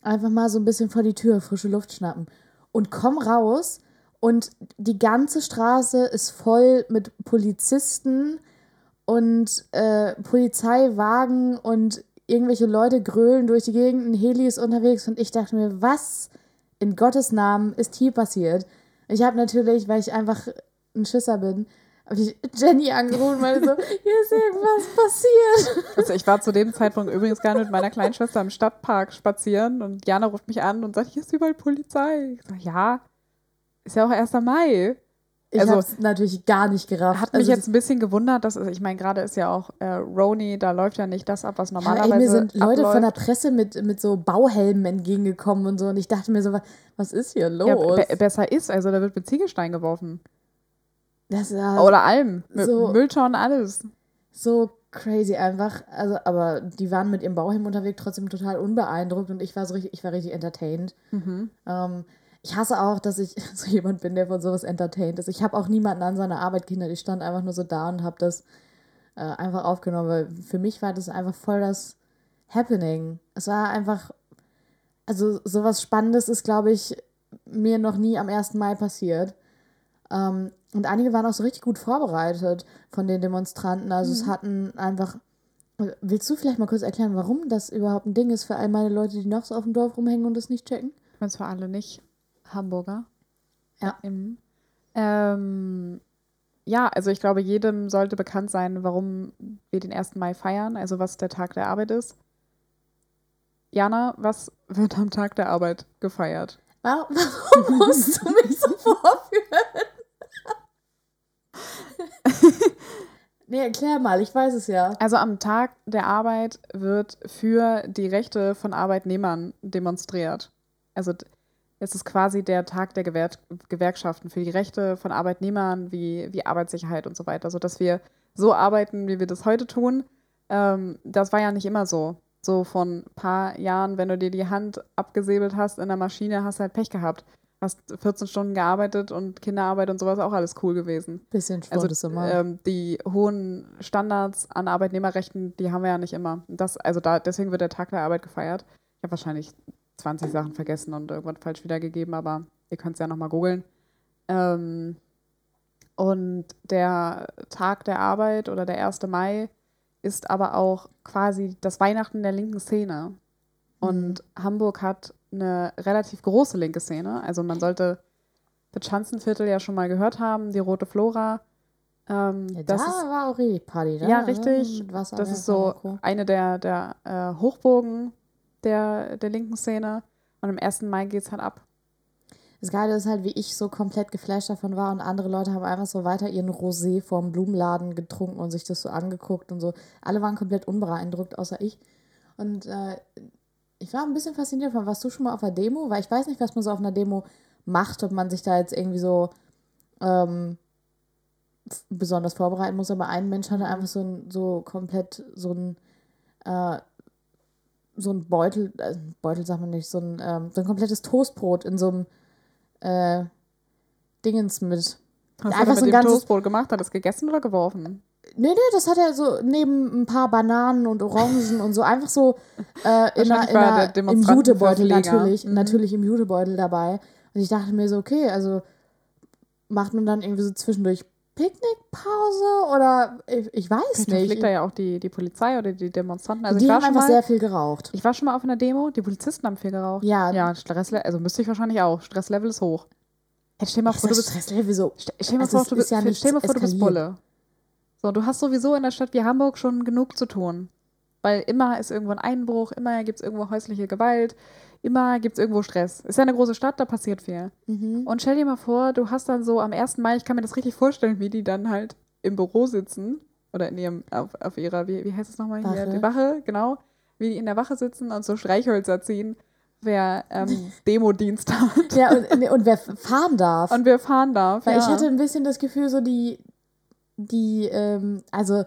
einfach mal so ein bisschen vor die Tür frische Luft schnappen. Und komm raus und die ganze Straße ist voll mit Polizisten und äh, Polizeiwagen und irgendwelche Leute grölen durch die Gegend, ein Heli ist unterwegs und ich dachte mir, was in Gottes Namen ist hier passiert? Ich habe natürlich, weil ich einfach ein Schisser bin, habe ich Jenny angerufen und meinte so, [laughs] hier ist irgendwas passiert. Also ich war zu dem Zeitpunkt übrigens gerne mit meiner kleinen Schwester im Stadtpark spazieren und Jana ruft mich an und sagt, hier ist überall Polizei. Ich sag, ja, ist ja auch 1. Mai. Ich Also- habe es natürlich gar nicht gerafft. Hat mich Also jetzt ein bisschen gewundert, dass, ich meine, gerade ist ja auch äh, Roni, da läuft ja nicht das ab, was Ja, ey, normalerweise mir sind Leute abläuft. von der Presse mit, mit so Bauhelmen entgegengekommen und so. Und ich dachte mir so, wa- was ist hier los? ja, be besser ist, also da wird mit Ziegelstein geworfen. das ist Oder allem. Mit so- Mülltonnen, alles. so crazy einfach. Also, aber die waren mit ihrem Bauhelm unterwegs trotzdem total unbeeindruckt und ich war so richtig, ich war richtig entertained. Mhm. Ähm, ich hasse auch, dass ich [laughs] so jemand bin, der von sowas entertained ist. Ich habe auch niemanden an seiner Arbeit gehindert. Ich stand einfach nur so da und habe das äh, einfach aufgenommen, weil für mich war das einfach voll das Happening. Es war einfach, also sowas Spannendes ist, glaube ich, mir noch nie am 1. Mai passiert. Ähm, und einige waren auch so richtig gut vorbereitet von den Demonstranten. Also es hatten einfach. Willst du vielleicht mal kurz erklären, warum das überhaupt ein Ding ist für all meine Leute, die noch so auf dem Dorf rumhängen und das nicht checken? Ich meine, für alle nicht Hamburger. Ja. Mhm. Ähm, ja, also ich glaube, jedem sollte bekannt sein, warum wir den 1. Mai feiern, also was der Tag der Arbeit ist. Jana, was wird am Tag der Arbeit gefeiert? Warum, [laughs] warum musst du mich so vorführen? nee, erklär mal, ich weiß es ja. Also am Tag der Arbeit wird für die Rechte von Arbeitnehmern demonstriert. Also es ist quasi der Tag der Gewer Gewerkschaften für die Rechte von Arbeitnehmern wie, wie Arbeitssicherheit und so weiter, sodass wir so arbeiten, wie wir das heute tun. Ähm, das war ja nicht immer so. So von ein paar Jahren, wenn du dir die Hand abgesäbelt hast in der Maschine, hast du halt Pech gehabt. Hast 14 Stunden gearbeitet und Kinderarbeit und sowas auch alles cool gewesen. Bisschen Also Sport ist immer. ähm, die hohen Standards an Arbeitnehmerrechten, die haben wir ja nicht immer. Das, also da, deswegen wird der Tag der Arbeit gefeiert. Ich habe wahrscheinlich 20 Sachen vergessen und irgendwas falsch wiedergegeben, aber ihr könnt es ja nochmal googeln. Ähm, und der Tag der Arbeit oder der 1. Mai ist aber auch quasi das Weihnachten der linken Szene. Und Hamburg hat eine relativ große linke Szene. Also man sollte das Schanzenviertel ja schon mal gehört haben, die Rote Flora. Ähm, ja, das da ist, war auch richtig Party, ne? ja, richtig. Das ist so eine der, der äh, Hochburgen der, der linken Szene. Und am 1. Mai geht es halt ab. Das Geile ist halt, wie ich so komplett geflasht davon war und andere Leute haben einfach so weiter ihren Rosé vorm Blumenladen getrunken und sich das so angeguckt und so. Alle waren komplett unbeeindruckt, außer ich. Und äh, ich war ein bisschen fasziniert von, warst du schon mal auf einer Demo? Weil ich weiß nicht, was man so auf einer Demo macht, ob man sich da jetzt irgendwie so ähm, besonders vorbereiten muss, aber ein Mensch hatte einfach so ein, so komplett so ein äh, so ein Beutel, äh, Beutel sagt man nicht, so ein, ähm, so ein komplettes Toastbrot in so einem äh, Dingens mit. Hast Einfach du da so mit ein dem ganzes- Toastbrot gemacht? Hat es gegessen oder geworfen? Nee, nee, das hat er so neben ein paar Bananen und Orangen und so einfach so äh, in einer, in einer, im Jutebeutel Demonstrantenverpfleger. natürlich, Mhm. natürlich im Jutebeutel dabei. Und ich dachte mir so, okay, also macht man dann irgendwie so zwischendurch Picknickpause oder ich, ich weiß Vielleicht nicht. fliegt da ja auch die, die Polizei oder die Demonstranten. Also die ich war haben schon einfach mal, sehr viel geraucht. Ich war schon mal auf einer Demo, die Polizisten haben viel geraucht. Ja. Ja, Stresslevel, also müsste ich wahrscheinlich auch. Stresslevel ist hoch. Jetzt stell mal vor, du bist, Stresslevel so? stell, mal vor, du ist bist, ja stell mal vor, du bist. Bulle. So, du hast sowieso in der Stadt wie Hamburg schon genug zu tun. Weil immer ist irgendwo ein Einbruch, immer gibt es irgendwo häusliche Gewalt, immer gibt es irgendwo Stress. Ist ja eine große Stadt, da passiert viel. Mhm. Und stell dir mal vor, du hast dann so am 1. Mai, ich kann mir das richtig vorstellen, wie die dann halt im Büro sitzen oder in ihrem, auf, auf ihrer, wie, wie heißt es nochmal hier? Die Wache, genau. Wie die in der Wache sitzen und so Streichhölzer ziehen, wer ähm, [laughs] Demodienst hat Ja, und, und wer fahren darf. und wer fahren darf. Weil ja. ich hatte ein bisschen das Gefühl, so die, die, ähm, also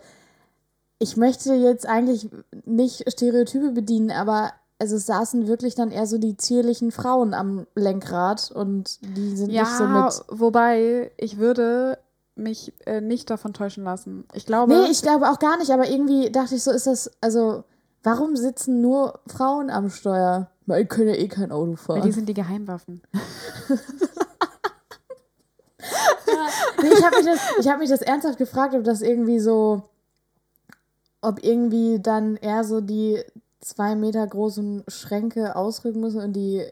ich möchte jetzt eigentlich nicht Stereotype bedienen, aber also es saßen wirklich dann eher so die zierlichen Frauen am Lenkrad und die sind ja, nicht so mit. wobei ich würde mich äh, nicht davon täuschen lassen. Ich glaube, Nee, ich glaube auch gar nicht, aber irgendwie dachte ich so, ist das, also warum sitzen nur Frauen am Steuer? Weil die können ja eh kein Auto weil fahren. die sind die Geheimwaffen. [laughs] Nee, ich habe mich, das- ich hab mich das ernsthaft gefragt, ob das irgendwie so, ob irgendwie dann eher so die zwei Meter großen Schränke ausrücken müssen und die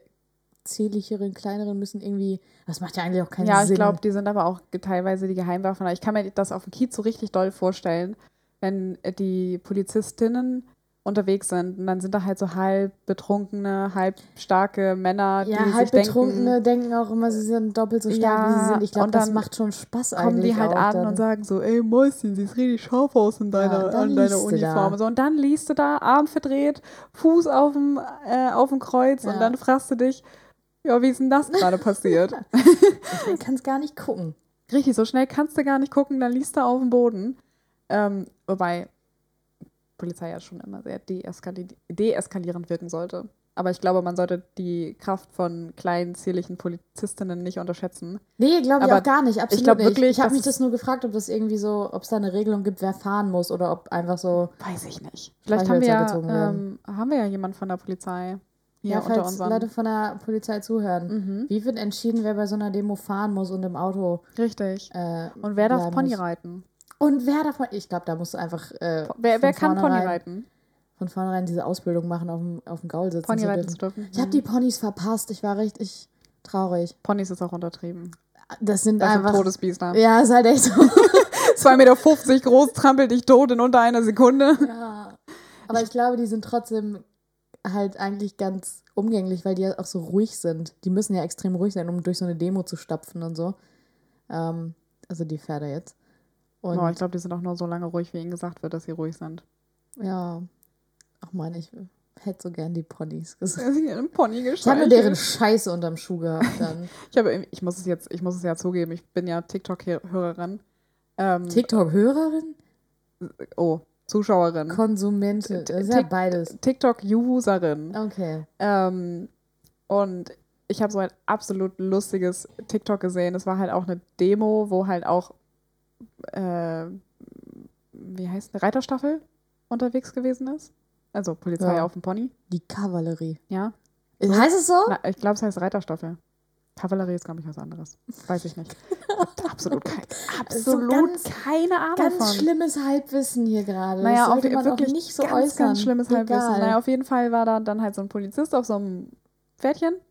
zierlicheren, kleineren müssen irgendwie, das macht ja eigentlich auch keinen Ja, Sinn. ich glaube, die sind aber auch teilweise die Geheimwaffen. Ich kann mir das auf dem Kiez so richtig doll vorstellen, wenn äh, die Polizistinnen unterwegs sind und dann sind da halt so halb betrunkene, halb starke Männer, ja, die halb sich denken, Betrunkene denken auch immer, sie sind doppelt so stark, wie Ja, sie sind. Ich glaube, und das dann macht schon Spaß kommen eigentlich die halt an dann. und sagen so, ey Mäuschen, siehst richtig scharf aus in deiner, dann an deiner Uniform. So, und dann liest du da, Arm verdreht, Fuß auf dem, äh, auf dem Kreuz Ja. und dann fragst du dich, ja, wie ist denn das gerade passiert? [laughs] Ich kann es gar nicht gucken. Richtig, so schnell kannst du gar nicht gucken, dann liest du auf dem Boden. Ähm, wobei Polizei ja schon immer sehr deeskali deeskalierend wirken sollte. Aber ich glaube, man sollte die Kraft von kleinen, zierlichen Polizistinnen nicht unterschätzen. Nee, glaube ich Aber auch gar nicht. Absolut glaub nicht. wirklich, ich habe mich das nur gefragt, ob das irgendwie so, ob es da eine Regelung gibt, wer fahren muss oder ob einfach so. Weiß ich nicht. Vielleicht haben wir, ja, ähm, haben wir ja jemanden von der Polizei hier ja, unter falls unseren. Leute von der Polizei zuhören. Mhm. Wie wird entschieden, wer bei so einer Demo fahren muss und im Auto Richtig. äh, Und wer darf Pony muss? reiten? Und wer davon? Ich glaube, da musst du einfach äh, Wer, wer kann Pony reiten? von vornherein diese Ausbildung machen, auf dem, auf dem Gaul sitzen Pony zu reiten zu dürfen. Ich habe die Ponys verpasst. Ich war richtig traurig. Ponys ist auch untertrieben. Das sind Das sind einfach. Todesbiester. ja, ist halt echt so. [laughs] 2,50 Meter groß, trampelt dich tot in unter einer Sekunde. Ja. Aber ich glaube, die sind trotzdem halt eigentlich ganz umgänglich, weil die ja auch so ruhig sind. Die müssen ja extrem ruhig sein, um durch so eine Demo zu stapfen und so. Ähm, also die Pferde jetzt. Und Oh, ich glaube, die sind auch nur so lange ruhig, wie ihnen gesagt wird, dass sie ruhig sind. ja, ach man, ich hätte so gern die Ponys [laughs] gesehen. Er ist ein Pony Ich habe deren Scheiße unterm Schuh gehabt dann. [laughs] Ich, habe, ich muss es jetzt, ich muss es ja zugeben, ich bin ja TikTok-Hörerin. Ähm, TikTok-Hörerin? oh, Zuschauerin. Konsumentin. Das ist ja beides. TikTok-Userin. Okay. Ähm, und ich habe so ein absolut lustiges TikTok gesehen. Es war halt auch eine Demo, wo halt auch, äh, wie heißt eine Reiterstaffel unterwegs gewesen ist. Also Polizei Ja. auf dem Pony, Die Kavallerie. ja. Heißt es so? Na, ich glaube, es heißt Reiterstaffel. Kavallerie ist, glaube ich, was anderes. Weiß ich nicht. Absolut, kein, [laughs] So absolut ganz- keine Ahnung Ganz von. schlimmes Halbwissen hier gerade. Naja, das auf, man wirklich auch nicht so ganz, äußern. ganz schlimmes Halbwissen. Egal. Naja, auf jeden Fall war da dann halt so ein Polizist auf so einem Pferdchen. Und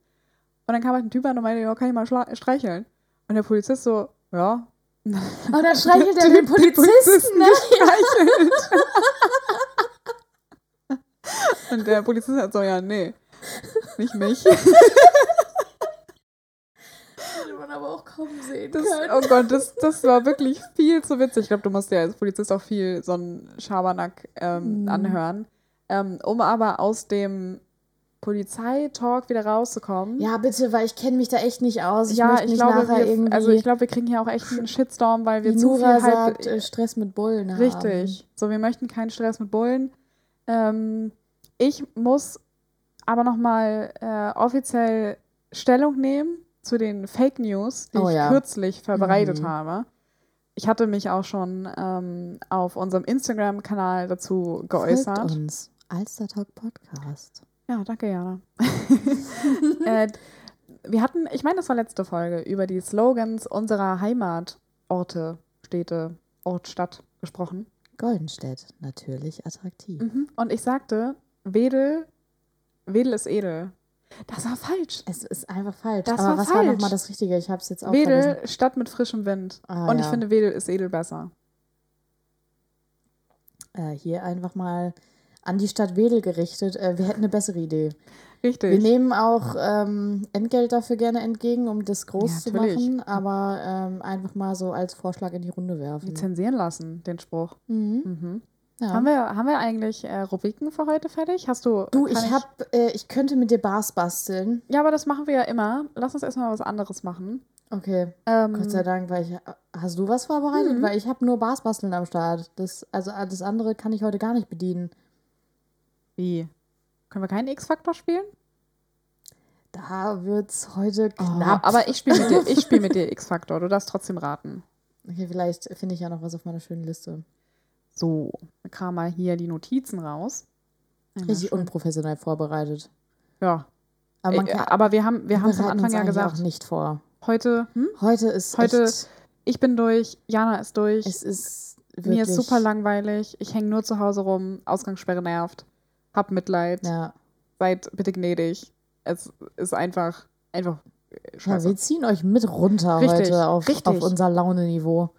dann kam halt ein Typ an und meinte, ja, kann ich mal streicheln? Und der Polizist so, ja. Und dann streichelt er den [laughs] Polizisten. ne? [laughs] und der Polizist hat so, ja, nee, nicht mich. [laughs] Hätte man aber auch kaum sehen Das, können. oh Gott, das, das war wirklich viel zu witzig. Ich glaube, du musst ja als Polizist auch viel so einen Schabernack ähm, Mhm. anhören. Ähm, um aber aus dem Polizeitalk wieder rauszukommen. Ja, bitte, weil ich kenne mich da echt nicht aus. Ich ja, möchte ich glaube, wir, irgendwie, also ich glaube, wir kriegen hier auch echt einen Shitstorm, weil wir zu viel sagt, äh, Stress mit Bullen haben. Richtig. So, wir möchten keinen Stress mit Bullen. Ähm, ich muss aber nochmal äh, offiziell Stellung nehmen zu den Fake News, die Oh ich ja. kürzlich verbreitet Mhm. habe. Ich hatte mich auch schon ähm, auf unserem Instagram-Kanal dazu geäußert. Folgt uns. Alster Talk Podcast. Ja, danke, Jana. [laughs] äh, wir hatten, ich meine, das war letzte Folge, über die Slogans unserer Heimatorte, Städte, Ort, Stadt gesprochen. Goldenstedt, natürlich attraktiv. Mhm. Und ich sagte, Wedel, Wedel ist edel. Das war falsch. Es ist einfach falsch. Das Aber war was war falsch. nochmal das Richtige? Ich habe es jetzt auch vergessen. Wedel, Stadt mit frischem Wind. Ah, Und ich ja. finde, Wedel ist edel besser. Äh, hier einfach mal an die Stadt Wedel gerichtet. Äh, wir hätten eine bessere Idee. Richtig. Wir nehmen auch ähm, Entgelt dafür gerne entgegen, um das groß Ja, zu machen, aber ähm, einfach mal so als Vorschlag in die Runde werfen. Lizenzieren lassen, den Spruch. Mhm. Mhm. Ja. Haben, wir, haben wir eigentlich äh, Rubriken für heute fertig? Hast du. du, kann ich, hab, äh, ich könnte mit dir Bars basteln. Ja, aber das machen wir ja immer. Lass uns erstmal was anderes machen. Okay, Ähm, Gott sei Dank, weil ich. Hast du was vorbereitet? Mhm. Weil ich habe nur Bars basteln am Start. Das, also das andere kann ich heute gar nicht bedienen. Wie? Können wir keinen X-Faktor spielen? Da wird's heute Oh, knapp. aber ich spiele mit dir, ich spiel mit dir [laughs] X-Faktor. Du darfst trotzdem raten. Okay, vielleicht finde ich ja noch was auf meiner schönen Liste. So, kramen mal hier die Notizen raus. Einmal Richtig schön- unprofessionell vorbereitet. Ja, Aber äh, kann. aber wir haben, wir haben es am Anfang ja gesagt, nicht vor. heute, hm? Heute ist Heute echt, ich bin durch, Jana ist durch, es ist wirklich, mir ist super langweilig, ich hänge nur zu Hause rum, Ausgangssperre nervt, hab Mitleid, Ja. seid bitte gnädig. Es ist einfach, einfach äh, ja, scheiße. wir ziehen euch mit runter Richtig, heute auf, richtig. auf unser Launeniveau.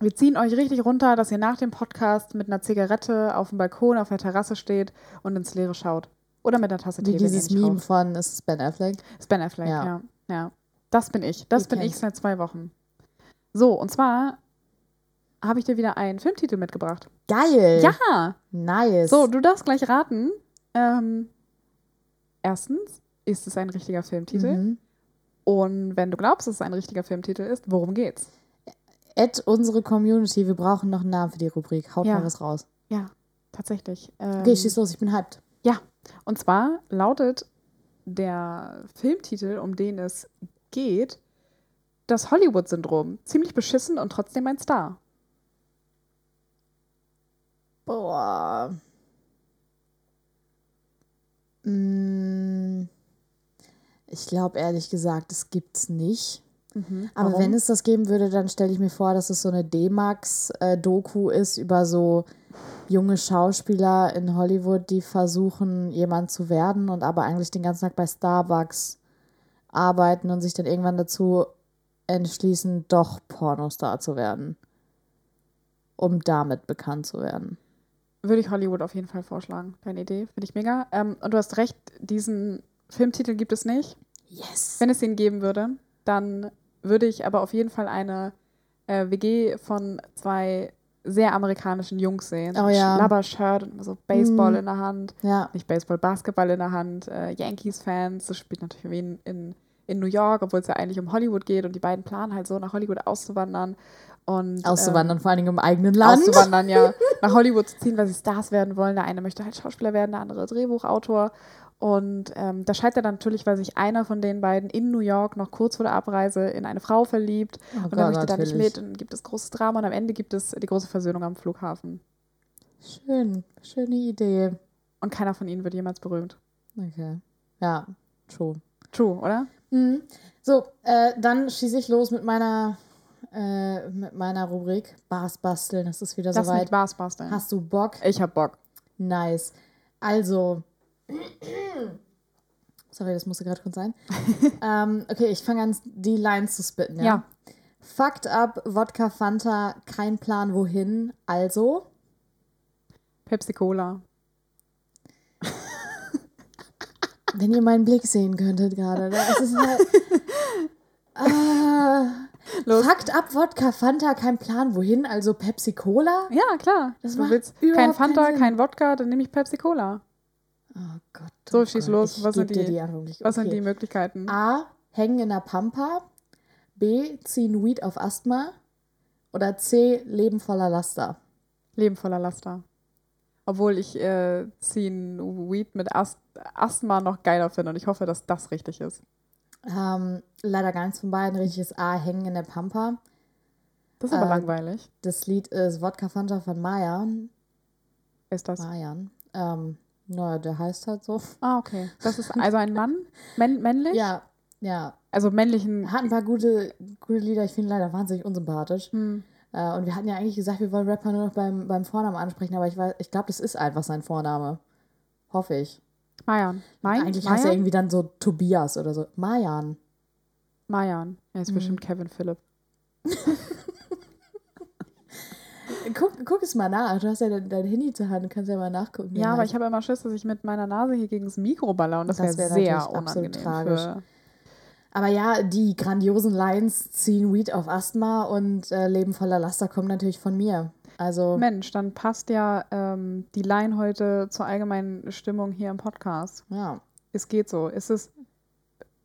Wir ziehen euch richtig runter, dass ihr nach dem Podcast mit einer Zigarette auf dem Balkon, auf der Terrasse steht und ins Leere schaut. Oder mit einer Tasse Tee. Wie dieses Meme raucht. von, ist es Ben Affleck? Ist Ben Affleck, ja. Ja. ja. Das bin ich. Das Ich bin ich seit zwei Wochen. So, und zwar habe ich dir wieder einen Filmtitel mitgebracht. Geil! Ja! Nice. So, du darfst gleich raten. Ähm, erstens, ist es ein richtiger Filmtitel? Mhm. Und wenn du glaubst, dass es ein richtiger Filmtitel ist, worum geht's? Add unsere Community, wir brauchen noch einen Namen für die Rubrik. Haut Ja. mal was raus. Ja, tatsächlich. Ähm, Okay, schieß los, ich bin hyped. Und zwar lautet der Filmtitel, um den es geht, das Hollywood-Syndrom. Ziemlich beschissen und trotzdem ein Star. Boah. Mm, Ich glaube ehrlich gesagt, das gibt's nicht. Aber Warum? wenn es das geben würde, dann stelle ich mir vor, dass es so eine D-Max-Doku ist über so junge Schauspieler in Hollywood, die versuchen, jemand zu werden und aber eigentlich den ganzen Tag bei Starbucks arbeiten und sich dann irgendwann dazu entschließen, doch Pornostar zu werden. Um damit bekannt zu werden. Würde ich Hollywood auf jeden Fall vorschlagen. Deine Idee, finde ich mega. Ähm, und du hast recht, diesen Filmtitel gibt es nicht. Yes. Wenn es ihn geben würde, dann würde ich aber auf jeden Fall eine äh, WG von zwei sehr amerikanischen Jungs sehen. Oh ja. Schlabbershirt und so Baseball Mhm. in der Hand. Ja. Nicht Baseball, Basketball in der Hand. Äh, Yankees-Fans. Das spielt natürlich in, in, in New York, obwohl es ja eigentlich um Hollywood geht. Und die beiden planen halt so, nach Hollywood auszuwandern. Und, Auszuwandern, Ähm, vor allen Dingen im eigenen Land. auszuwandern, ja. [laughs] Nach Hollywood zu ziehen, weil sie Stars werden wollen. Der eine möchte halt Schauspieler werden, der andere Drehbuchautor. Und ähm, da scheitert dann natürlich, weil sich einer von den beiden in New York noch kurz vor der Abreise in eine Frau verliebt. Oh und er Gott, möchte da nicht mit. Und dann gibt es großes Drama. Und am Ende gibt es die große Versöhnung am Flughafen. Schön, schöne Idee. Und keiner von ihnen wird jemals berühmt. Okay. Ja, true. True, oder? Mhm. So, äh, dann schieße ich los mit meiner, äh, mit meiner Rubrik Bars basteln. Es ist wieder Das soweit. Spaß basteln. Hast du Bock? Ich hab Bock. Nice. Also. [clears throat] Sorry, das musste gerade kurz sein. [laughs] ähm, okay, ich fange an, die Lines zu spitten. Ja? Ja. Fucked up, Wodka, Fanta, kein Plan wohin. Also. Pepsi Cola. Wenn ihr meinen Blick sehen könntet gerade, da ist halt. [laughs] Los. fucked up Wodka, Fanta, kein Plan wohin, also Pepsi Cola? Ja, klar. Das du macht willst überhaupt kein Fanta, Sinn. kein Wodka, dann nehme ich Pepsi Cola. Oh Gott. So, oh schieß Gott. los. Ich Was sind geb dir die- die Antwort nicht. Was sind Okay. die Möglichkeiten? A. Hängen in der Pampa. B. Ziehen Weed auf Asthma. Oder C. Leben voller Laster. Leben voller Laster. Obwohl ich äh, ziehen Weed mit Ast Asthma noch geiler finde und ich hoffe, dass das richtig ist. Ähm, leider gar nichts von beiden. Richtig ist A. Hängen in der Pampa. Das ist aber Äh, langweilig. Das Lied ist Wodka Fanta von Mayan. Ist das? Mayan. Ähm, naja, der heißt halt so. Ah, okay. Das ist [laughs] also ein Mann? Männ männlich? Ja, ja. Also männlichen. Hat ein paar gute, gute Lieder. Ich finde leider wahnsinnig unsympathisch. Hm. Äh, und wir hatten ja eigentlich gesagt, wir wollen Rapper nur noch beim, beim Vornamen ansprechen, aber ich, weiß- ich glaube, das ist einfach sein Vorname. Hoffe ich. Mayan. Mein? Eigentlich heißt er Mayan? irgendwie dann so Tobias oder so. Mayan. Mayan. Er ist Mhm. bestimmt Kevin Philipp. [laughs] guck, guck es mal nach. Du hast ja dein, dein Handy zur Hand, du kannst ja mal nachgucken. Ja, er aber ich habe immer Schiss, dass ich mit meiner Nase hier gegen das Mikro baller und das, Das wäre wär sehr unangenehm. tragisch. Für, Aber ja, die grandiosen Lines ziehen Weed auf Asthma und äh, Leben voller Laster kommen natürlich von mir. Also, Mensch, dann passt ja ähm, die Line heute zur allgemeinen Stimmung hier im Podcast. ja. Es geht so. Ist es.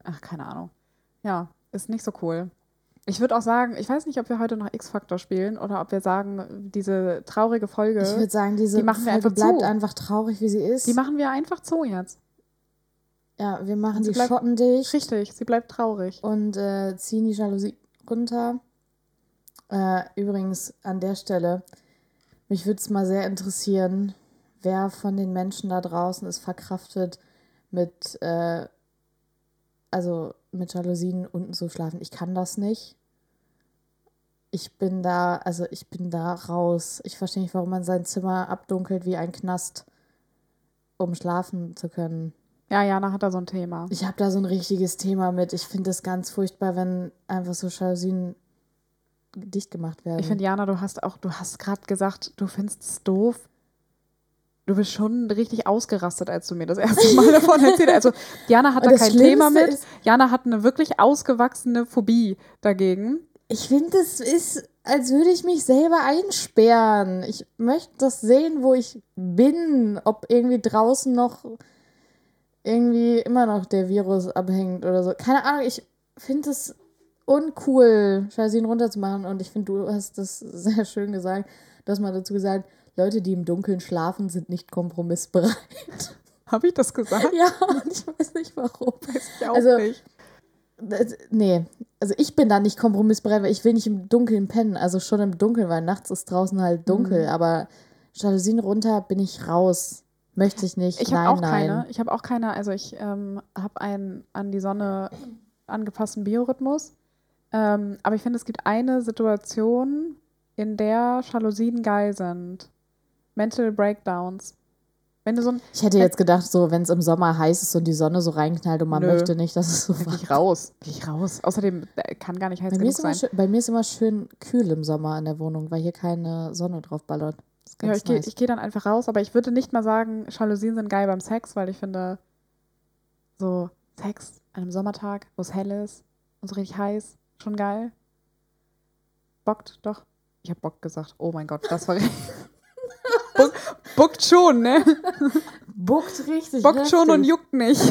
Ach, keine Ahnung. Ja, ist nicht so cool. Ich würde auch sagen, ich weiß nicht, ob wir heute noch X-Factor spielen oder ob wir sagen, diese traurige Folge, Ich würde sagen, diese die machen wir Folge einfach bleibt zu. einfach traurig, wie sie ist. die machen wir einfach zu jetzt. Ja, wir machen Sie die bleibt- Schotten dicht Richtig, sie bleibt traurig. und äh, ziehen die Jalousie runter. Äh, übrigens an der Stelle, mich würde es mal sehr interessieren, wer von den Menschen da draußen es verkraftet, mit, äh, also mit Jalousien unten zu schlafen. Ich kann das nicht. Ich bin da, also ich bin da raus. Ich verstehe nicht, warum man sein Zimmer abdunkelt wie ein Knast, um schlafen zu können. Ja, Jana hat da so ein Thema. Ich habe da so ein richtiges Thema mit. Ich finde das ganz furchtbar, wenn einfach so Jalousien dicht gemacht werden. Ich finde, Jana, du hast auch, du hast gerade gesagt, du findest es doof. Du bist schon richtig ausgerastet, als du mir das erste Mal [laughs] davon erzählt hast. Also, Jana hat Und da kein Thema Schlimmste mit. ist- Jana hat eine wirklich ausgewachsene Phobie dagegen. Ich finde, es ist, als würde ich mich selber einsperren. Ich möchte das sehen, wo ich bin. Ob irgendwie draußen noch irgendwie immer noch der Virus abhängt oder so. Keine Ahnung, ich finde es uncool, Jalousien runterzumachen. Und ich finde, du hast das [laughs] sehr schön gesagt. Du hast mal dazu gesagt, Leute, die im Dunkeln schlafen, sind nicht kompromissbereit. [laughs] Habe ich das gesagt? ja, und ich weiß nicht warum. Ich auch Also- nicht. Das, nee, also ich bin da nicht kompromissbereit, weil ich will nicht im Dunkeln pennen. Also schon im Dunkeln, weil nachts ist draußen halt dunkel. Mhm. Aber Jalousien runter bin ich raus. Möchte ich nicht. Ich nein, habe auch nein. keine. Ich habe auch keine. Also ich ähm, habe einen an die Sonne angepassten Biorhythmus. Ähm, aber ich finde, es gibt eine Situation, in der Jalousien geil sind. Mental Breakdowns. Wenn du so ein Ich hätte jetzt gedacht, so, wenn es im Sommer heiß ist und die Sonne so reinknallt und man Nö. möchte nicht, dass es so Geh war. ich raus. Geh ich raus. Außerdem äh, kann gar nicht heiß Bei genug ist sein. schön, bei mir ist immer schön kühl im Sommer in der Wohnung, weil hier keine Sonne drauf ballert. Ja, ich gehe nice. ich geh dann einfach raus, aber ich würde nicht mal sagen, Jalousien sind geil beim Sex, weil ich finde, so Sex an einem Sommertag, wo es hell ist und so richtig heiß, schon geil. Bockt, doch. Ich habe Bock gesagt. Oh mein Gott, das war [laughs] richtig. Bock, bockt schon, ne? Buckt richtig. Bockt schon und juckt nicht.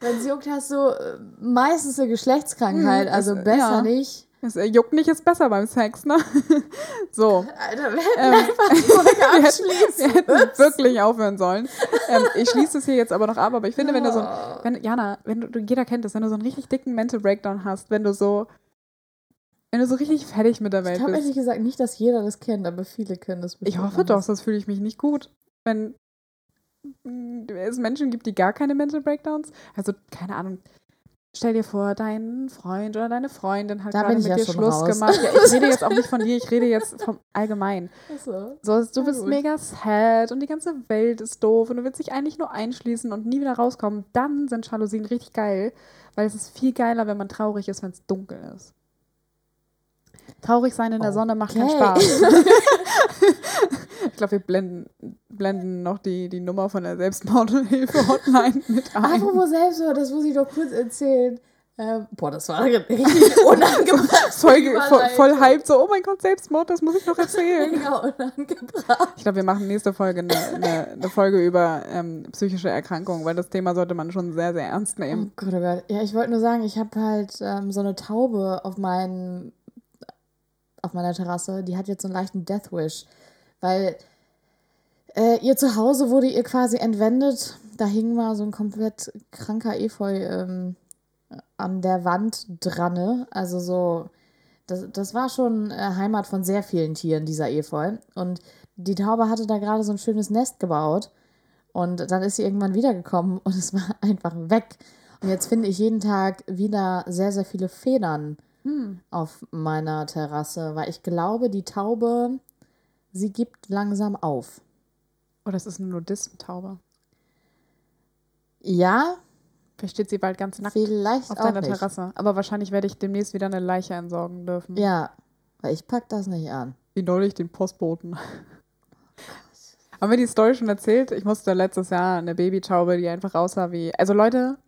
Wenn es juckt, hast du äh, meistens eine Geschlechtskrankheit. Hm, also es- besser ja. nicht. Das äh, juckt nicht ist besser beim Sex, ne? [laughs] So. Alter, wir hätten Ähm, einfach [laughs] die Folge wir, hätten, abschließen wir hätten wirklich aufhören sollen. Ähm, ich schließe es hier jetzt aber noch ab, aber ich finde, wenn du so ein, wenn, Jana, wenn du, jeder kennt das, wenn du so einen richtig dicken Mental Breakdown hast, wenn du so, wenn du so richtig fertig mit der Ich Welt glaube bist. ehrlich gesagt nicht, dass jeder das kennt, aber viele können das Ich hoffe doch, anders. sonst fühle ich mich nicht gut. Wenn es Menschen gibt, die gar keine Mental Breakdowns, also keine Ahnung. Stell dir vor, dein Freund oder deine Freundin hat Da gerade mit ja dir Schluss raus. gemacht. Ja, ich rede jetzt auch nicht von dir, ich rede [laughs] jetzt vom Allgemein. Achso. So, du bist gut. mega sad und die ganze Welt ist doof und du willst dich eigentlich nur einschließen und nie wieder rauskommen. Dann sind Jalousien richtig geil, weil es ist viel geiler, wenn man traurig ist, wenn es dunkel ist. Traurig sein in der Sonne macht keinen. Spaß. [laughs] [laughs] ich glaube, wir blenden, blenden noch die, die Nummer von der Selbstmordhilfe-Hotline mit ein. Apropos Selbstmord, das muss ich doch kurz erzählen. Ähm, boah, das war richtig [laughs] unangebracht. voll, voll, voll hyped, so, oh mein Gott, Selbstmord, das muss ich noch erzählen. Mega unangebracht. Ich glaube, wir machen nächste Folge eine, eine, eine Folge über ähm, psychische Erkrankungen, weil das Thema sollte man schon sehr, sehr ernst Oh nehmen. Gott, oh Gott. Ja, ich wollte nur sagen, ich habe halt ähm, so eine Taube auf meinem auf meiner Terrasse, die hat jetzt so einen leichten Death Wish, weil äh, ihr Zuhause wurde ihr quasi entwendet. Da hing mal so ein komplett kranker Efeu ähm, an der Wand dran. Also so, das, das war schon äh, Heimat von sehr vielen Tieren, dieser Efeu. Und die Taube hatte da gerade so ein schönes Nest gebaut. Und dann ist sie irgendwann wiedergekommen und [laughs] es war einfach weg. Und jetzt finde ich jeden Tag wieder sehr, sehr viele Federn Hm. auf meiner Terrasse, weil ich glaube, die Taube, sie gibt langsam auf. Oh, das ist eine Nudistentaube. Ja, Vielleicht steht sie bald ganz nackt vielleicht auf deiner. Terrasse. Aber wahrscheinlich werde ich demnächst wieder eine Leiche entsorgen dürfen. Ja, Weil ich pack das nicht an. Wie neulich den Postboten. Haben wir die Story schon erzählt? Ich musste letztes Jahr eine Babytaube, die einfach aussah wie. Also Leute,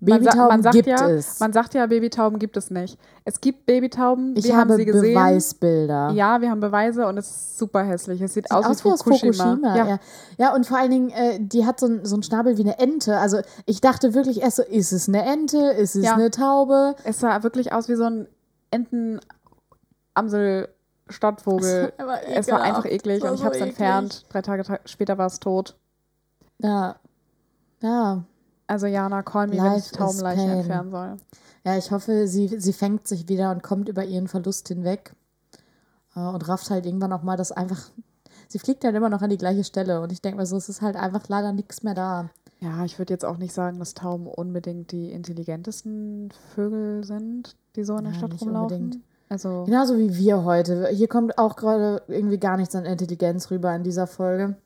man, sa Babytauben man sagt gibt ja, es. man sagt ja, Babytauben gibt es nicht. Es gibt Babytauben, ich wir haben habe sie gesehen. Beweisbilder. Ja, wir haben Beweise und es ist super hässlich. Es sieht, Sieht aus, aus wie wie aus Fukushima. Fukushima. Ja. Ja. ja, und vor allen Dingen, äh, die hat so, so einen Schnabel wie eine Ente. Also ich dachte wirklich erst so, ist es eine Ente? Ist es Ja. eine Taube? Es sah wirklich aus wie so ein Enten-Amsel-Stadtvogel. [laughs] Aber Es war einfach eklig war und ich habe es entfernt. Drei Tage ta später war es tot. Ja. Ja. Also Jana, call me, wenn ich pain. entfernen soll. Ja, ich hoffe, sie, sie fängt sich wieder und kommt über ihren Verlust hinweg. Äh, und rafft halt irgendwann auch mal das einfach. Sie fliegt halt immer noch an die gleiche Stelle. Und ich denke mir so, es ist halt einfach leider nichts mehr da. Ja, ich würde jetzt auch nicht sagen, dass Tauben unbedingt die intelligentesten Vögel sind, die so in der Ja, Stadt rumlaufen. unbedingt. Also, Genauso wie wir heute. Hier kommt auch gerade irgendwie gar nichts an Intelligenz rüber in dieser Folge.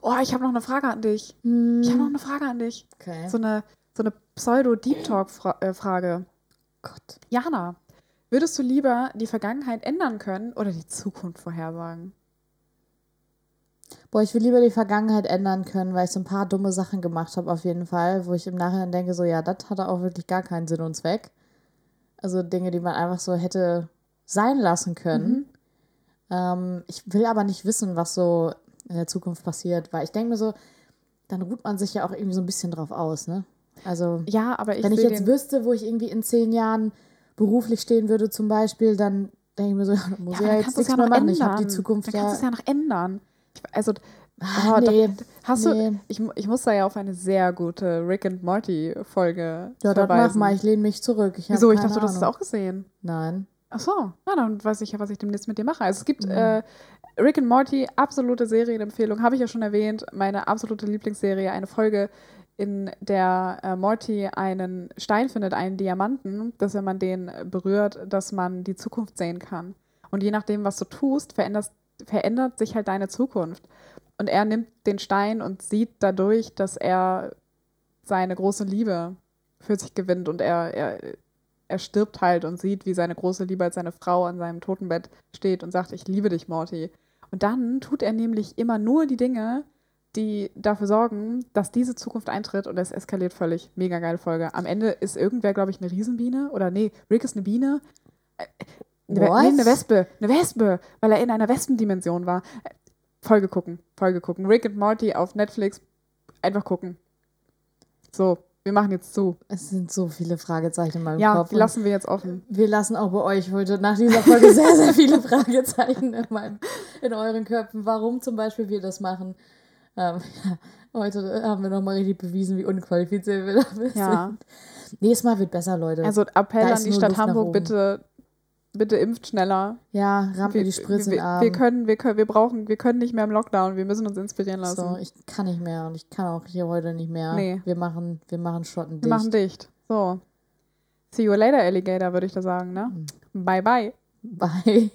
oh, ich habe noch eine Frage an dich. Hm. Ich habe noch eine Frage an dich. Okay. So eine, so eine Pseudo-Deep-Talk-Frage. Gott. Jana, würdest du lieber die Vergangenheit ändern können oder die Zukunft vorhersagen? Boah, ich will lieber die Vergangenheit ändern können, weil ich so ein paar dumme Sachen gemacht habe, auf jeden Fall, wo ich im Nachhinein denke, so, ja, das hatte auch wirklich gar keinen Sinn und Zweck. Also Dinge, die man einfach so hätte sein lassen können. Ähm, ich will aber nicht wissen, was so in der Zukunft passiert, weil ich denke mir so, dann ruht man sich ja auch irgendwie so ein bisschen drauf aus, ne? Also, Ja, aber ich wenn ich jetzt wüsste, wo ich irgendwie in zehn Jahren beruflich stehen würde, zum Beispiel, dann denke ich mir so, [laughs] ja, muss ja, ja jetzt nichts ja mehr noch machen. ändern. Ich habe die Zukunft dann ja. kannst du es ja noch ändern. Ich, also, Ah, oh, da- nee. hast nee. du, ich, ich muss da ja auf eine sehr gute Rick and Morty Folge Ja, das mach mal, ich lehne mich zurück. Ich Wieso? Ich dachte, du hast es Ahnung. auch gesehen. Nein. Ach so, na, dann weiß ich ja, was ich demnächst mit dir mache. Also es gibt Mhm. äh, Rick and Morty, absolute Serienempfehlung, habe ich ja schon erwähnt, meine absolute Lieblingsserie, eine Folge, in der äh, Morty einen Stein findet, einen Diamanten, dass wenn man den berührt, dass man die Zukunft sehen kann. Und je nachdem, was du tust, verändert, verändert sich halt deine Zukunft. Und er nimmt den Stein und sieht dadurch, dass er seine große Liebe für sich gewinnt und er, er, er stirbt halt und sieht, wie seine große Liebe als seine Frau an seinem Totenbett steht und sagt, ich liebe dich, Morty. Und dann tut er nämlich immer nur die Dinge, die dafür sorgen, dass diese Zukunft eintritt und es eskaliert völlig. Mega geile Folge. Am Ende ist irgendwer, glaube ich, eine Riesenbiene oder nee, Rick ist eine Biene. Äh, Eine, nee, eine Wespe. Eine Wespe, weil er in einer Wespendimension war. Folge gucken, Folge gucken. Rick and Morty auf Netflix. Einfach gucken. So, wir machen jetzt zu. Es sind so viele Fragezeichen in meinem Ja, Kopf. die und lassen wir jetzt offen. wir lassen auch bei euch heute nach dieser Folge sehr, sehr viele Fragezeichen in, meinem, in euren Köpfen. Warum zum Beispiel wir das machen. Ähm, ja, heute haben wir nochmal richtig bewiesen, wie unqualifiziert wir dafür Ja. sind. Nächstes Mal wird besser, Leute. Also Appell Da an die Stadt Hamburg, bitte, bitte impft schneller. ja, mir die Spritze in wir, Arm. wir können, wir können, wir brauchen, wir können nicht mehr im Lockdown. Wir müssen uns inspirieren lassen. so, ich kann nicht mehr und ich kann auch hier heute nicht mehr. Nee. Wir machen, wir machen Schotten wir dicht. machen dicht. So. See you later, Alligator, würde ich da sagen, ne? Mhm. Bye, bye. Bye.